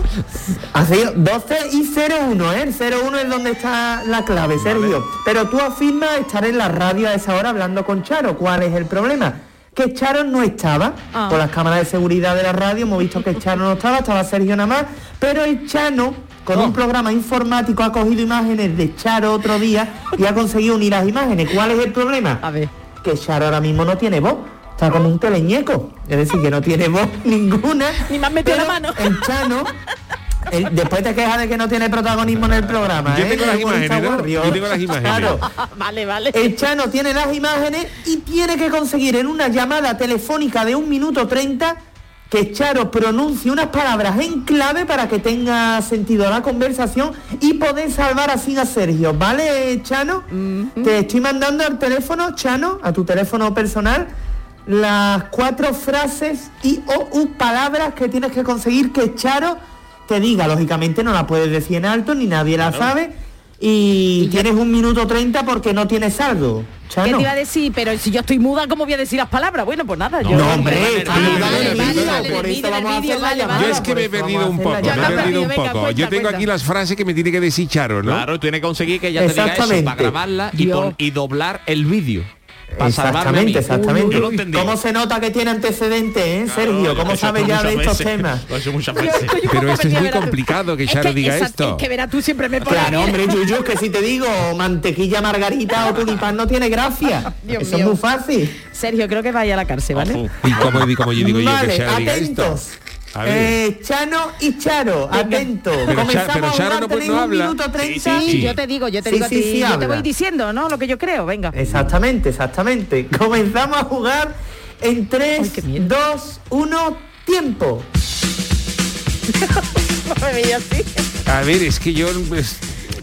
ha sido 12 y 01, ¿eh? El 01 es donde está la clave, Sergio. Pero tú afirmas estar en la radio a esa hora hablando con Charo. ¿Cuál es el problema? Que Charo no estaba. Ah. Por las cámaras de seguridad de la radio hemos visto que Charo no estaba, estaba Sergio nada más. Pero el Chano, con Oh. un programa informático, ha cogido imágenes de Charo otro día y ha conseguido unir las imágenes. ¿Cuál es el problema? A ver. Que Charo ahora mismo no tiene voz. Está como un teleñeco. Es decir, que no tiene voz ninguna. Ni me has metido la mano. El Chano el- después te quejas de que no tiene protagonismo en el programa. Yo ¿eh? tengo las imágenes, ¿no? Yo tengo las imágenes. Claro. vale, vale. El Chano tiene las imágenes y tiene que conseguir en una llamada telefónica de un minuto 30 que Charo pronuncie unas palabras en clave para que tenga sentido la conversación y poder salvar así a Sergio. ¿Vale, Chano? Te estoy mandando al teléfono, Chano, a tu teléfono personal, las cuatro frases y o u palabras que tienes que conseguir que Charo te diga. Lógicamente no la puedes decir en alto, ni nadie la sabe. Y, tienes un minuto 30 porque no tienes saldo. ¿Qué Chano. te iba a decir? Pero si yo estoy muda, ¿cómo voy a decir las palabras? Bueno, pues nada. yo... No, hombre, vale, llamada. Yo es que me he perdido un poco, me he perdido un poco. cuenta, Yo tengo aquí las frases que me tiene que decir Charo, ¿no? Claro, tiene que conseguir que ella te diga eso para grabarla y doblar el vídeo. Exactamente, exactamente. Yo lo entendí. ¿Cómo se nota que tiene antecedentes, eh, Sergio? Claro, ¿Cómo eso sabe ya de estos veces. temas? Lo he hecho muchas Yo veces. estoy un Pero esto es muy complicado que Es Charo diga esa- esto. Es que verás, tú siempre me pones... Claro, hombre, Yuyu, que si te digo mantequilla margarita o tulipán no tiene gracia. Dios Eso mío. es muy fácil. Sergio, creo que vaya a la cárcel, ¿vale? Y como, y como yo digo yo que Charo diga atentos. Eh, Chano y Charo, atento. Pero Comenzamos pero a Charo jugar, no, pues, no un minuto Sí, 30. sí, yo te digo, yo te Sí, digo a ti, sí, yo te voy diciendo, ¿no? Lo que yo creo, venga. Exactamente, exactamente. Comenzamos a jugar en 3, 2, 1, tiempo. A ver, es que yo... pues,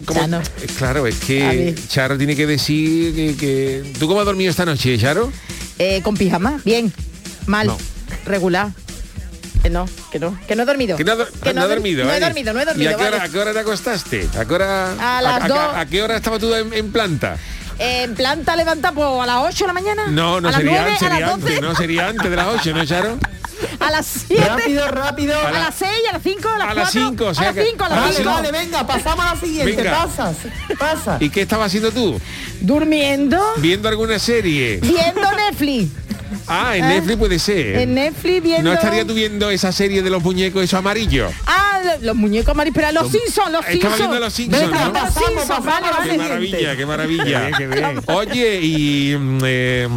como- Chano. eh, Claro, es que. Charo tiene que decir que, que- ¿Tú cómo has dormido esta noche, Charo? Eh, con pijama, bien. Mal. No. Regular. Que no, que no, que no he dormido. Que no, Que no ha he dor- dormido, No he ¿eh? dormido, no he dormido. ¿Y a qué, hora, vale. a qué hora te acostaste? ¿A qué hora, A las dos. a qué hora estaba tú en, en planta? En planta levanta pues, a las 8 de la mañana. No, no a sería, 9, a sería las 12, antes, no sería antes de las 8, ¿no, Charo? a las 7. Rápido, rápido. A las 6, a las 5, a las A 4. las cinco, o sea a las que- 5, a las Vale, 5. vale, venga, pasamos a la siguiente. Venga. Pasas, pasa. ¿Y qué estabas haciendo tú? Durmiendo, ¿Viendo alguna serie? viendo Netflix. Ah, en ¿Eh? Netflix puede ser. En Netflix viendo... ¿No estarías tú viendo esa serie de los muñecos esos amarillos? Ah, lo- los muñecos amarillos, pero los Simpsons, los Estaba Simpsons. viendo los Simpsons, Venga, ¿no? los Pasamos, Simpsons, pasamos vale, a la Qué maravilla, qué maravilla. Oye, y, mm, eh,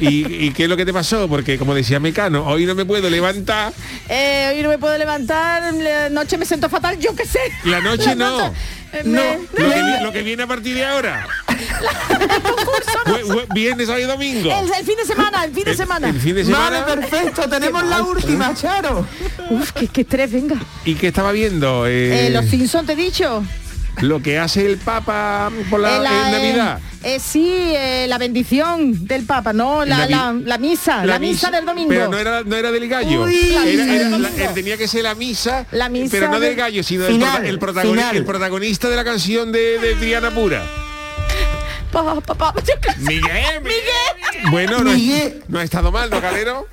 y, y qué es lo que te pasó? Porque como decía Mecano, hoy no me puedo levantar. Eh, hoy no me puedo levantar, la noche me siento fatal, yo qué sé. La noche no. noche, eh, No, me- lo que, vi- lo que viene a partir de ahora. Bue- Viernes, sábado y domingo. El, el fin de semana, el fin de El- semana. el fin de Vale, perfecto, tenemos la última, Charo. Uf, qué, qué estrés, venga. ¿Y qué estaba viendo? Eh, Eh, los Simpson te he dicho. Lo que hace el Papa por la, Eh, la, en Navidad. eh, eh, sí, eh, la bendición del Papa, no, la, La la, mi- la misa, la, misa, del domingo. Pero no era, no era del gallo. Uy, Era- era- eh, tenía que ser la misa, La misa pero no del de- gallo, sino del el, protagoni- final. el protagonista de la canción de, de Triana Pura. Pa, pa, pa. Miguel, Miguel. Bueno, no, Miguel. no ha estado mal, ¿no, Calero?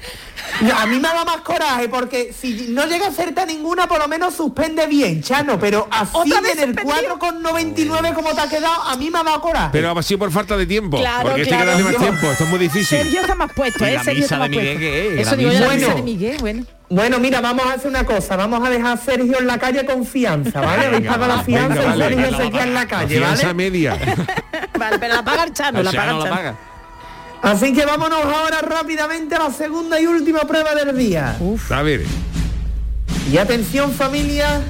A mí me da más coraje porque si no llega a acertar ninguna, por lo menos suspende bien, Chano. Pero así ¿Otra vez en el suspendió? 4,99 como te ha quedado, a mí me ha dado coraje. Pero ha sido por falta de tiempo. Claro, porque este claro. más tiempo. Esto es muy difícil. Sergio está más puesto, ¿Y ¿eh? la Sergio misa está de más Miguel puesto. es? Eso La digo la misa- misa de Bueno. Miguel, bueno. Bueno, mira, vamos a hacer una cosa. Vamos a dejar a Sergio en la calle con fianza, ¿vale? Venga, pagado la va, fianza venga, y vale. Sergio La se queda en la calle, Fianza ¿vale? media. Vale, pero la paga el Chano, El la paga Chano el la Chano. paga. Así que vámonos ahora rápidamente a la segunda y última prueba del día. A ver. Y atención familia,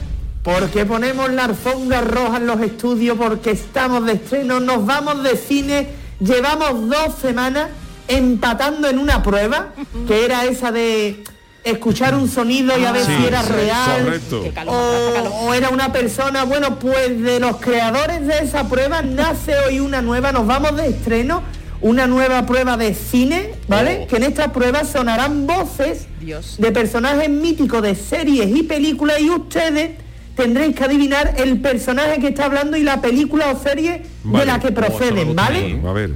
porque ponemos la alfombra roja en los estudios, porque estamos de estreno, nos vamos de cine, llevamos dos semanas empatando en una prueba, que era esa de escuchar un sonido y a ver Sí, si era sí, real o, era una persona. Bueno, pues de los creadores de esa prueba nace hoy una nueva, nos vamos de estreno, una nueva prueba de cine, ¿vale? Que en esta prueba sonarán voces Dios. de personajes míticos de series y películas y ustedes tendréis que adivinar el personaje que está hablando y la película o serie de Vale. la que proceden, Oh, ¿vale? Bueno, a ver.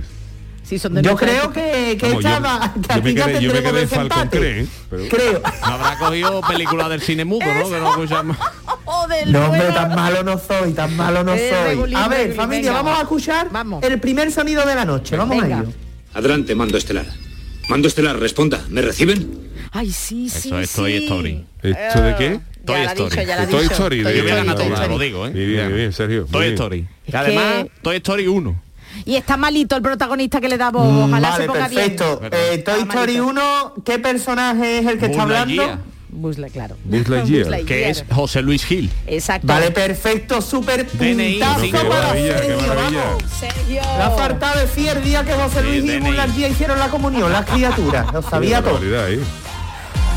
Sí, son de Yo creo época. que, que Vamos, yo- esta va- que yo me quedé- yo me quedé en Falcon. Cree, ¿eh? Pero- Creo. No habrá cogido película del cine mudo, ¿no? Que no escuchamos. Oh, No, hombre, tan malo no soy, tan malo no Eh, soy. regulín, A ver, regulín, familia, venga. vamos a escuchar Vamos. el primer sonido de la noche. Vamos Venga. a ello. Adelante, mando estelar. Mando estelar, responda. ¿Me reciben? Ay, sí, sí, Eso es sí. Toy Story. ¿Esto de qué? Ya Toy Story. Toy dicho. Story, Yo voy a lo digo, ¿eh? Muy bien, muy bien, Sergio. Toy bien. Story. Y además, que- Toy Story 1. Y está malito el protagonista que le da voz. Mm, Ojalá vale, se ponga perfecto. bien. Eh, Toy Story malito. 1, ¿qué personaje es el que está hablando? Lightyear, Buzz Lightyear, claro. Buzz Lightyear. Buzz Lightyear. Que es José Luis Gil. Exacto. Vale, perfecto, súper puntazo sí, para Sergio, maravilla. vamos. Sergio. La falta decía el día que José Sí, Luis y DNI. Buzz Lightyear hicieron la comunión, las criaturas, lo sabía todo. ¿eh?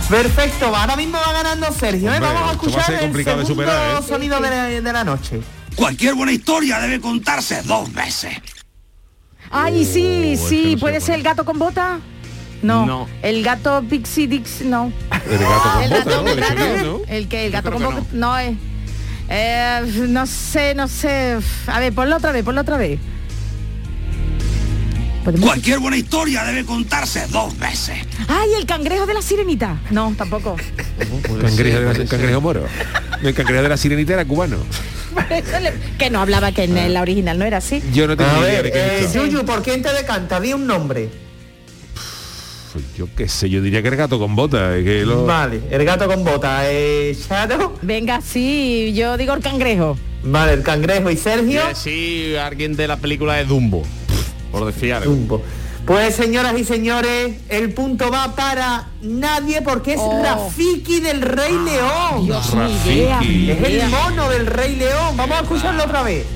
Perfecto, ahora mismo va ganando Sergio, ¿eh? Hombre, Vamos a a escuchar ser el de segundo superar, ¿eh? sonido de la, de la noche. Cualquier buena historia debe contarse dos veces. Ay, sí, Oh, sí. no sé ¿Puede ser el gato con bota? No. No. El gato Pixie Dix, no. El gato con El bota, gato, ¿no? el que, el gato con bota. No es. Eh, no sé, no sé. A ver, ponlo otra vez, ponlo otra vez. ¿Podemos- Cualquier buena historia debe contarse dos veces. Ay, el cangrejo de la sirenita. No, tampoco. Cangrejo, de la- cangrejo moro. El cangrejo de la sirenita era cubano. Le- que no hablaba que en la original no era así. Yo no tengo A ni idea de qué eh. Yuyu, ¿por quién te decanta? Di un nombre. Pues yo qué sé, yo diría que el gato con bota. Que lo... Vale, el gato con bota. Eh, Shadow. Venga, sí, yo digo el cangrejo. Vale, el cangrejo y Sergio. Sí, alguien de la película de Dumbo. Por decir algo. Dumbo. Pues señoras y señores, el punto va para nadie porque es Oh. Rafiki del Rey León. Dios, Rafiki. Es el mono del Rey León. Vamos a escucharlo otra vez.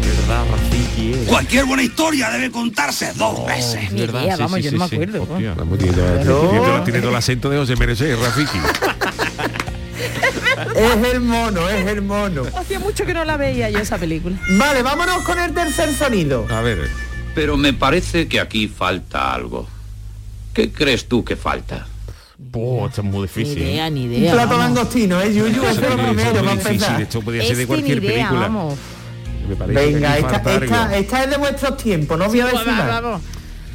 ¿Verdad, Rafiki? era. Cualquier buena historia debe contarse dos veces. Ni ¿Verdad? idea, Sí, vamos, sí, yo sí, no me acuerdo. Hostia. Tiene, tiene todo el acento de José Merece, Rafiki. Es el mono, es el mono. Hacía mucho que no la veía yo esa película. Vale, vámonos con el tercer sonido. A ver. Pero me parece que aquí falta algo. ¿Qué crees tú que falta? Oh, esto es muy Ni difícil. idea, ni Un idea. plato vamos. langostino, ¿eh, Yuyu? Eso es lo primero, muy para difícil. empezar. Esto podría ser de cualquier ni idea, película. vamos. Me parece que Venga, esta, esta, esta es de vuestros tiempos, no voy a decir nada.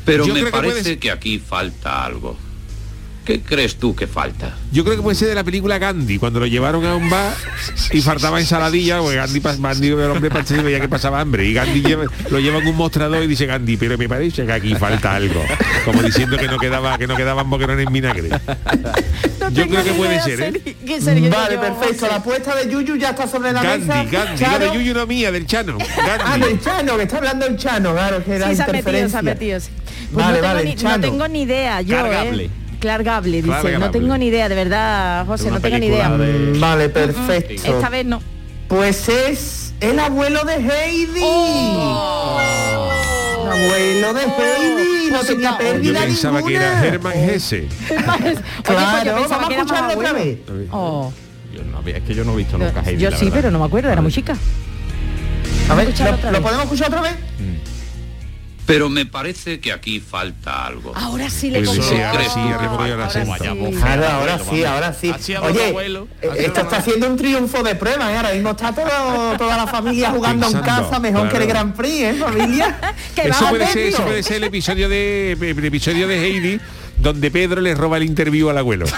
Pero Yo me creo que parece puedes- que aquí falta algo. ¿Qué crees tú que falta? Yo creo que puede ser de la película Gandhi, cuando lo llevaron a un bar y faltaba ensaladilla, porque Gandhi, Gandhi el hombre pasaba- veía que pasaba hambre. Y Gandhi lleva- lo lleva en un mostrador y dice Gandhi, pero me parece que aquí falta algo. Como diciendo que no quedaba, que no quedaban boquerones en vinagre. No Yo tengo creo que puede ser, ¿eh? Que Sergio, Vale, yo- perfecto. La apuesta de Yuyu ya está sobre la Gandhi, mesa. Gandhi, Charo- no de Yuyu no mía, del Chano. Ah, del Chano, que está hablando el Chano, claro, que era Sí, se ha metido, se ha metido. sí. Pues Vale, no, tengo vale, ni, no Chano. tengo ni idea, yo. ¿eh? Clargable, dice. No Clargable. tengo ni idea, de verdad, José, Una no tengo ni idea. de- Vale, perfecto. Esta vez no. Pues es el abuelo de Heidi. Oh. Abuelo de Heidi, no tenía Yo pérdida pensaba que ninguna. era Herman Hesse. Claro, vamos a escucharlo otra vez. Oh, Yo no había- es que yo no he visto nunca Heidi, yo sí, verdad. pero no me acuerdo, era muy chica. A ver, ¿lo, lo podemos escuchar otra vez? Pero me parece que aquí falta algo. Ahora sí le Sí, sí, ahora sí, ahora sí, ahora sí. Oye, eh, esto está haciendo un triunfo de prueba, ¿eh? Ahora mismo está todo- toda la familia jugando en Pensando, casa mejor que el. Gran Prix, ¿eh, familia? Eso puede, ser, eso puede ser el episodio de el episodio de Heidi donde Pedro le roba el interview al abuelo.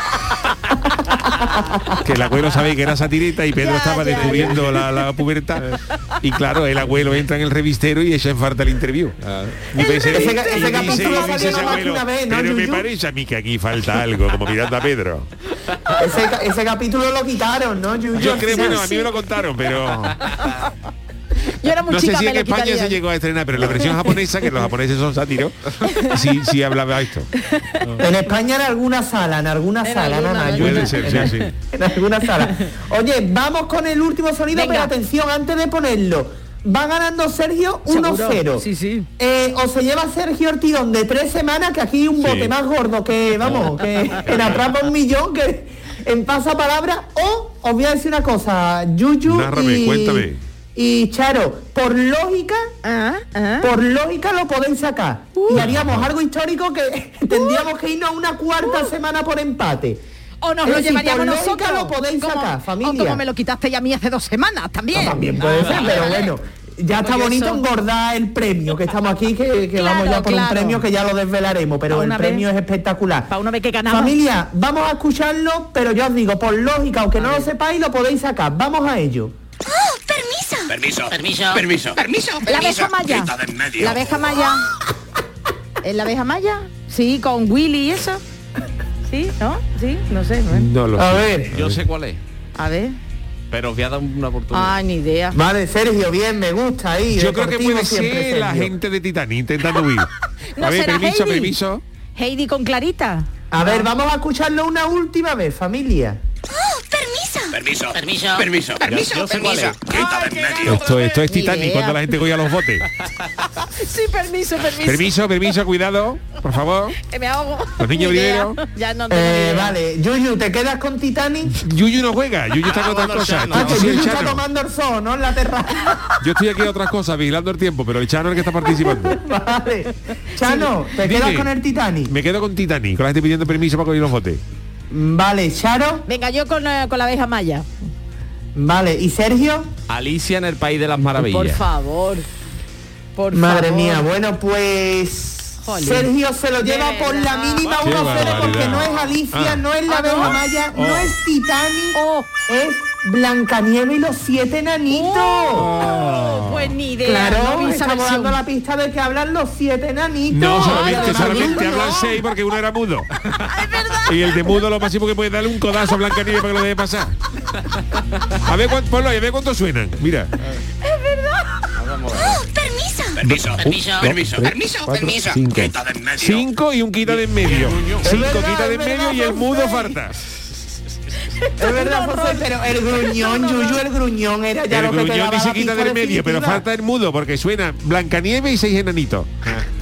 que el abuelo sabe que era satireta y Pedro estaba descubriendo La, la pubertad. Y claro, el abuelo entra en el revistero y echa en falta el interview. Y dice, Ese- y ese dice- capítulo y dice salió ese nada más que abuelo, una vez, ¿no, pero me parece a mí que aquí falta algo, como mirando a Pedro. Ese, ca- ese capítulo lo quitaron, ¿no? Yuyu? Yo creo, bueno, a mí me lo contaron, pero Yo era muy no sé si en España quitarían. se llegó a estrenar, pero en la versión japonesa, que los japoneses son sátiros, sí, sí hablaba esto. En España en alguna sala, en alguna sala, alguna, nana. Puede ser, sí, sí. en alguna sala. Oye, vamos con el último sonido, Venga. pero atención, antes de ponerlo. Va ganando Sergio Seguro. 1-0. Sí, sí. Eh, o se lleva Sergio el tirón de tres semanas, que aquí hay un bote Sí. más gordo que, vamos, que en atrapa un millón, que en pasapalabra. O os voy a decir una cosa, Yuyu Nárrame, y, cuéntame. Y Charo, por lógica, Ah, ah. por lógica lo podéis sacar. Y haríamos algo histórico que tendríamos que irnos a una cuarta semana por empate. O nos Es lo decir, llevaríamos por lógica nosotros. lo podéis Como- sacar, O familia. como me lo quitaste ya a mí hace dos semanas también. No, también puede ser, pero bueno. Ya está bonito engordar el premio, que estamos aquí, que, que vamos ya por un claro. premio que ya lo desvelaremos, pero el premio vez- es espectacular. Para una vez que ganamos. Familia, vamos a escucharlo, pero yo os digo, por lógica, aunque no lo sepáis, lo podéis sacar. Vamos a ello. Permiso. Permiso. Permiso. Permiso. La abeja maya. Quita de en medio. La abeja maya. ¿Es la abeja maya? Sí, con Willy y eso. ¿Sí? ¿No? ¿Sí? No sé. ¿no? No lo A sé. ver. Yo sé cuál es, A ver. pero os voy a dar una oportunidad. Ah, ni idea. Vale, Sergio, bien, me gusta ahí. Yo creo que puede siempre, ser la Sergio. gente de Titanic intentando huir. ¿No a ver, será permiso, Heidi? permiso. Heidi con Clarita. A ver, vamos a escucharlo una última vez, familia. Permiso. Permiso. Permiso. Permiso. yo sé cuál Permiso. En medio. Esto, esto es Ni Titanic cuando la gente cogía los botes. Sí, permiso, permiso. Permiso, permiso, cuidado, por favor. Que me ahogo. Los niños primero. Ya no tengo Eh, vale, Yuyu, ¿te quedas con Titanic? Yuyu no juega, Yuyu está con otras bueno, cosas. Ah, que Yuyu está tomando el sol, ¿no? En la terraza. Yo estoy aquí a otras cosas, vigilando el tiempo, pero el Chano es el que está participando. vale. Chano, ¿te Dime. quedas con el Titanic? Me quedo con Titanic, con la gente pidiendo permiso para coger los botes. Vale, Charo. Venga, yo con, eh, con la abeja maya. Vale, ¿y Sergio? Alicia en el País de las Maravillas. Por favor. Por Madre favor. mía, bueno, pues... Jolín. Sergio se lo lleva por la mínima Qué 1-0 porque no es Alicia, Ah. no es la Ah, abeja no. maya, Oh. no es Titanic, Oh. es Blancanieves y los siete enanitos. Oh, pues ni idea. Claro, no estamos versión. dando la pista de que hablan los siete enanitos. No, solamente, además, solamente no. hablan seis porque uno era mudo. Y el de mudo lo máximo que puede darle un codazo a Blancanieves para que lo deje pasar. A ver cuánto, ponlo ahí, a ver cuántos suenan. Mira. Permiso. Permiso. Permiso. Permiso. Permiso. cuatro, Permiso. cinco. Quita de en medio. Cinco y un quita de en medio. Cinco verdad, quita de en es medio verdad, y el mudo seis. Es verdad, José, pero el gruñón, Yuyu, el gruñón era ya El lo que gruñón que se quita del medio, pero falta el mudo porque suena Blancanieves y seis enanitos.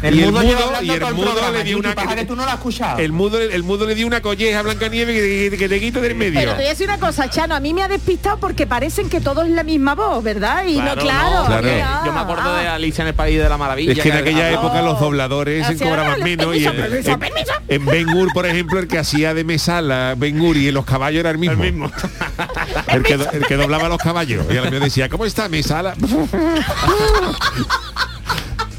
El y el mudo y el el mudo programa, le dio una que tú no lo has escuchado. el mudo, el mudo le dio una colleja a Blancanieves que, que, que te quita del medio. Pero te voy a decir una cosa, Chano, a mí me ha despistado porque parecen que todo es la misma voz, ¿verdad? Y no, claro. Yo me acuerdo de Alicia en el País de la Maravilla. Es que en aquella época los dobladores se cobraban el- menos y permiso, en, permiso, en- permiso. en Ben Hur, por ejemplo, el que hacía de mesala Ben Hur y en los caballos era el mismo. El, mismo. que, do- el que doblaba los caballos. Y a la vez decía, ¿cómo está mesala?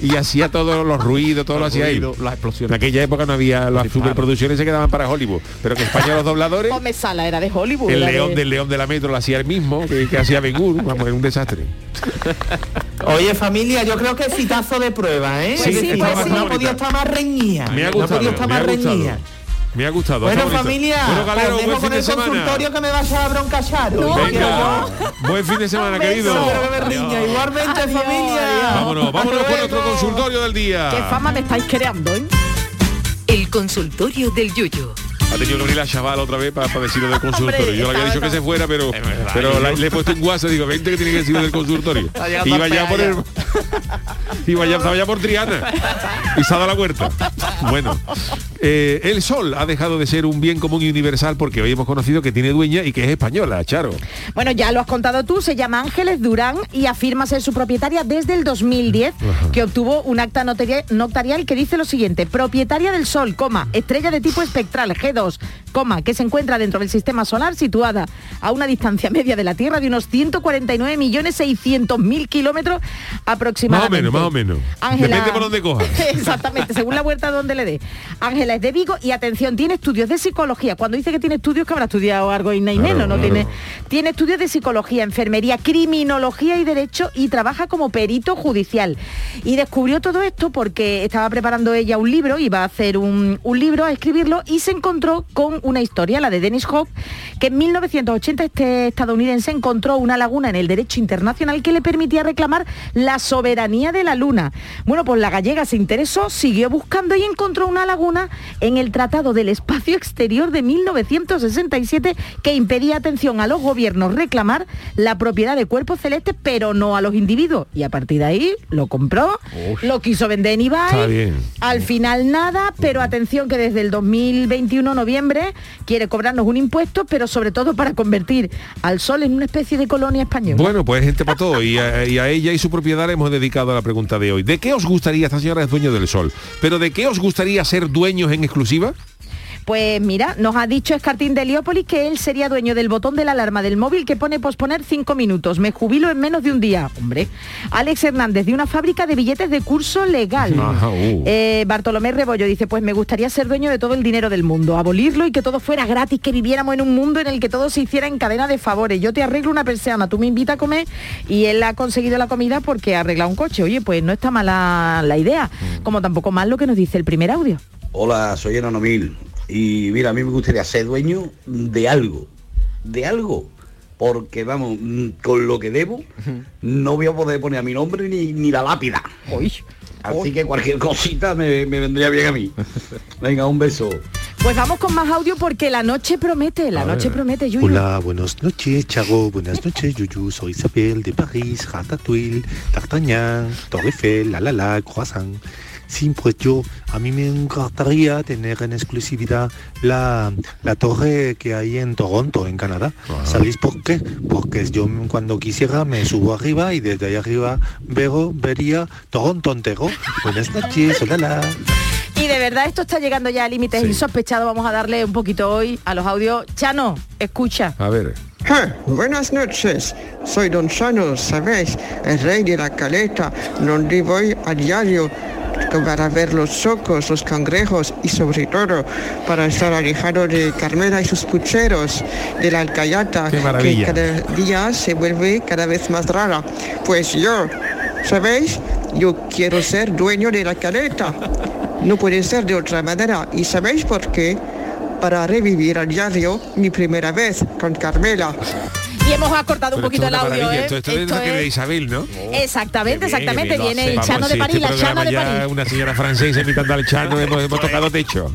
y hacía todos los ruidos, todo lo hacía él. Las En explosiones. aquella época no había, las superproducciones se quedaban para Hollywood. Pero que en España los dobladores, Come Sala era de Hollywood. el león de- del león de la metro lo hacía el mismo que, que hacía Ben Hur. Vamos, era un desastre. Oye, familia, yo creo que es citazo de prueba, ¿eh? Sí, Es decir, está no, bonita. podido estar más reñida. Me ha no gustado, estar más reñida. Me ha gustado. Bueno, familia, Bueno, Galero, os dejo buen fin con de el semana. consultorio que me va a echar bronca Charo. No, buen fin de semana, querido. Igualmente, Adiós, familia. adiós. Vámonos, vámonos con luego. consultorio del día. Qué fama me estáis creando, ¿eh? El consultorio del Yuyo. Ha tenido que venir la chaval otra vez para, decirlo del consultorio. Yo le había dicho que se fuera, pero, pero la- le he puesto un WhatsApp digo, vente que tiene que decirlo del consultorio. Está llegando Iba al ya por el. Peaya. Iba ya, estaba ya por Triana. Y se ha dado la vuelta. Bueno, eh, el sol ha dejado de ser un bien común y universal porque hoy hemos conocido que tiene dueña y que es española, Charo. Bueno, ya lo has contado tú, se llama Ángeles Durán y afirma ser su propietaria desde el 2010, que obtuvo un acta notaria- notarial que dice lo siguiente, propietaria del Sol, coma, estrella de tipo espectral, G2, coma, que se encuentra dentro del sistema solar situada a una distancia media de la Tierra de unos 149.600.000 kilómetros Más o aproximadamente. menos, más o menos. Ángela- Depende por dónde cojas. Exactamente, según la vuelta donde le dé. Ángela es de Vigo y atención, tiene estudios de psicología. Cuando dice que tiene estudios, que habrá estudiado algo y Claro, menos, ¿no? claro. Tiene, tiene estudios de psicología, enfermería, criminología y derecho y trabaja como perito judicial. Y descubrió todo esto porque estaba preparando ella un libro, iba a hacer un, un libro, a escribirlo, y se encontró con una historia, la de Dennis Hope, que en 1980 este estadounidense encontró una laguna en el derecho internacional que le permitía reclamar la soberanía de la luna. Bueno, pues la gallega se interesó, siguió buscando y encontró una laguna en el Tratado del Espacio Exterior de 1967 que impedía atención a los gobiernos reclamar la propiedad de cuerpos celestes, pero no a los individuos. Y a partir de ahí lo compró, lo quiso vender en eBay. Al final nada, pero atención que desde el 2021 noviembre quiere cobrarnos un impuesto, pero sobre todo para convertir al sol en una especie de colonia española. Bueno, pues gente para todo. Y a, y a ella y su propiedad le hemos dedicado a la pregunta de hoy. ¿De qué os gustaría, esta señora es dueño del sol, pero de qué os gustaría ser dueños en exclusiva? Pues mira, nos ha dicho Escartín de Heliópolis que él sería dueño del botón de la alarma del móvil que pone posponer cinco minutos. Me jubilo en menos de un día. Hombre. Alex Hernández, de una fábrica de billetes de curso legal. Ajá, uh. Eh, Bartolomé Rebollo dice, pues me gustaría ser dueño de todo el dinero del mundo, abolirlo y que todo fuera gratis, que viviéramos en un mundo en el que todo se hiciera en cadena de favores. Yo te arreglo una persiana, tú me invitas a comer y él ha conseguido la comida porque ha arreglado un coche. Oye, pues no está mala la idea, como tampoco mal lo que nos dice el primer audio. Hola, soy Enano Mil. Y mira, a mí me gustaría ser dueño de algo. De algo. Porque, vamos, con lo que debo, no voy a poder poner a mi nombre ni, ni la lápida. Así que cualquier cosita me, me vendría bien a mí. Venga, un beso. Pues vamos con más audio porque la noche promete, la noche promete, Yuyu. Hola, buenas noches, Chago. Buenas noches, Yuyu. Soy Isabel de París, Ratatouille, D'Artagnan, Torre Eiffel, la la la, croissant. Sí, pues yo, a mí me encantaría tener en exclusividad la, la torre que hay en Toronto, en Canadá. ¿Sabéis por qué? Porque yo cuando quisiera me subo arriba y desde ahí arriba veo, vería Toronto entero. Buenas noches, hola la. Y de verdad esto está llegando ya a límites insospechados. Vamos a darle un poquito hoy a los audios. Chano, escucha. A ver. Buenas noches, soy Don Chano, ¿sabéis? El rey de la caleta, donde voy a diario para ver los socos, los cangrejos y sobre todo para estar alejado de Carmela y sus pucheros, de la alcayata, que cada día se vuelve cada vez más rara. Pues yo, ¿sabéis? Yo quiero ser dueño de la caleta. No puede ser de otra manera. ¿Y sabéis por qué? Para revivir a diario mi primera vez con Carmela. Y hemos acortado un Pero poquito el es audio. ¿eh? Esto, esto es Esto que de es- Isabel, ¿no? Exactamente, exactamente. Viene el Vamos, Chano de París, este la Chana programa de París. Una señora francesa imitando al Chano, hemos, hemos tocado techo.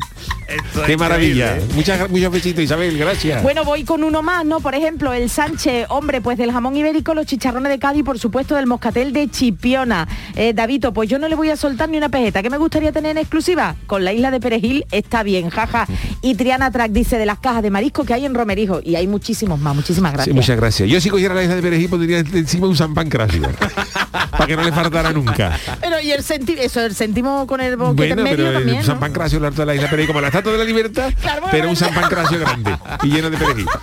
Esto Qué es maravilla. increíble. Muchas, muchos besitos, Isabel, gracias. Bueno, voy con uno más, ¿no? Por ejemplo, el Sánchez, hombre, pues del jamón ibérico, los chicharrones de Cádiz, por supuesto, del moscatel de Chipiona. Eh, Davito, pues yo no le voy a soltar ni una pejeta. ¿Qué me gustaría tener en exclusiva? Con la isla de Perejil está bien, jaja. Y Triana Track dice de las cajas de marisco que hay en Romerijo. Y hay muchísimos más, muchísimas Sí, gracias. muchas gracias. Yo si cogiera la isla de Perejil pondría encima un San Pancracio. para que no le faltara nunca. Pero y el céntimo, eso, el céntimo con el boquete Bueno, en medio pero también, un ¿no? San Pancracio alto de la isla Perejil, como la estatua de la libertad, pero un San Pancracio grande y lleno de perejil.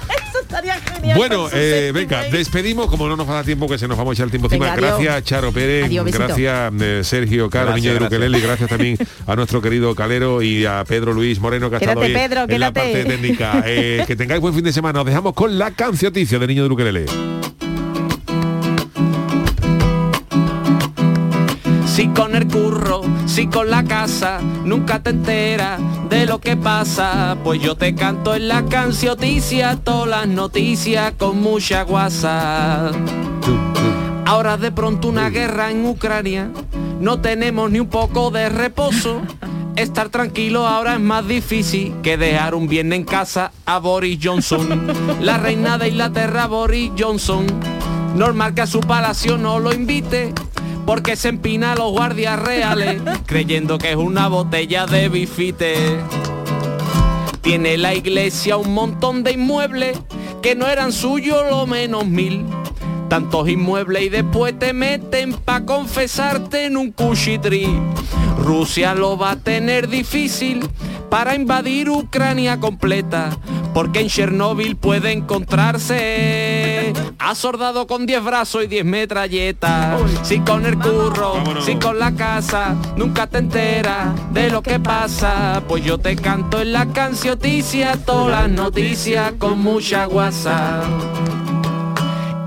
Eso estaría genial. Bueno, su eh, venga, ahí. despedimos, como no nos falta tiempo, que se nos vamos a echar el tiempo encima. Gracias, Charo Pérez, Adiós, gracias, eh, Sergio Caro, Gracias, niño de y gracias también a nuestro querido Calero y a Pedro Luis Moreno, que ha estado Quédate, Pedro, en la parte técnica. Eh, que tengáis buen fin de semana. Os dejamos con la cancioticia de Niño de Ukelele. Si con la casa, nunca te enteras de lo que pasa. Pues yo te canto en la cancioticia, todas las noticias con mucha guasa. Ahora de pronto una guerra en Ucrania, no tenemos ni un poco de reposo. Estar tranquilo ahora es más difícil que dejar un viernes en casa a Boris Johnson. La reina de Inglaterra, Boris Johnson. Normal que a su palacio no lo invite. Porque se empina a los guardias reales, creyendo que es una botella de bifite. Tiene la iglesia un montón de inmuebles que no eran suyos lo menos mil. Tantos inmuebles y después te meten pa' confesarte en un cuchitrí. Rusia lo va a tener difícil para invadir Ucrania completa, porque en Chernóbil puede encontrarse a soldado con 10 brazos y 10 metralletas. Si con el curro, si con la casa, nunca te enteras de lo que pasa. Pues yo te canto en la cancioticia todas las noticias con mucha guasa.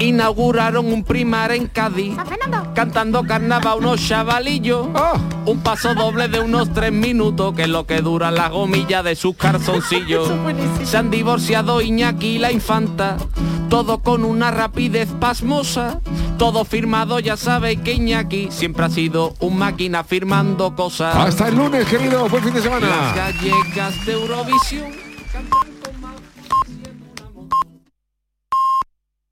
Inauguraron un primar en Cádiz, cantando carnaval unos chavalillos. Un paso doble de unos tres minutos, que es lo que dura la gomilla de sus calzoncillos. Se han divorciado Iñaki y la infanta, todo con una rapidez pasmosa. Todo firmado, ya sabéis que Iñaki siempre ha sido un máquina firmando cosas. Hasta el lunes, querido. Buen fin de semana. Las gallegas de Eurovisión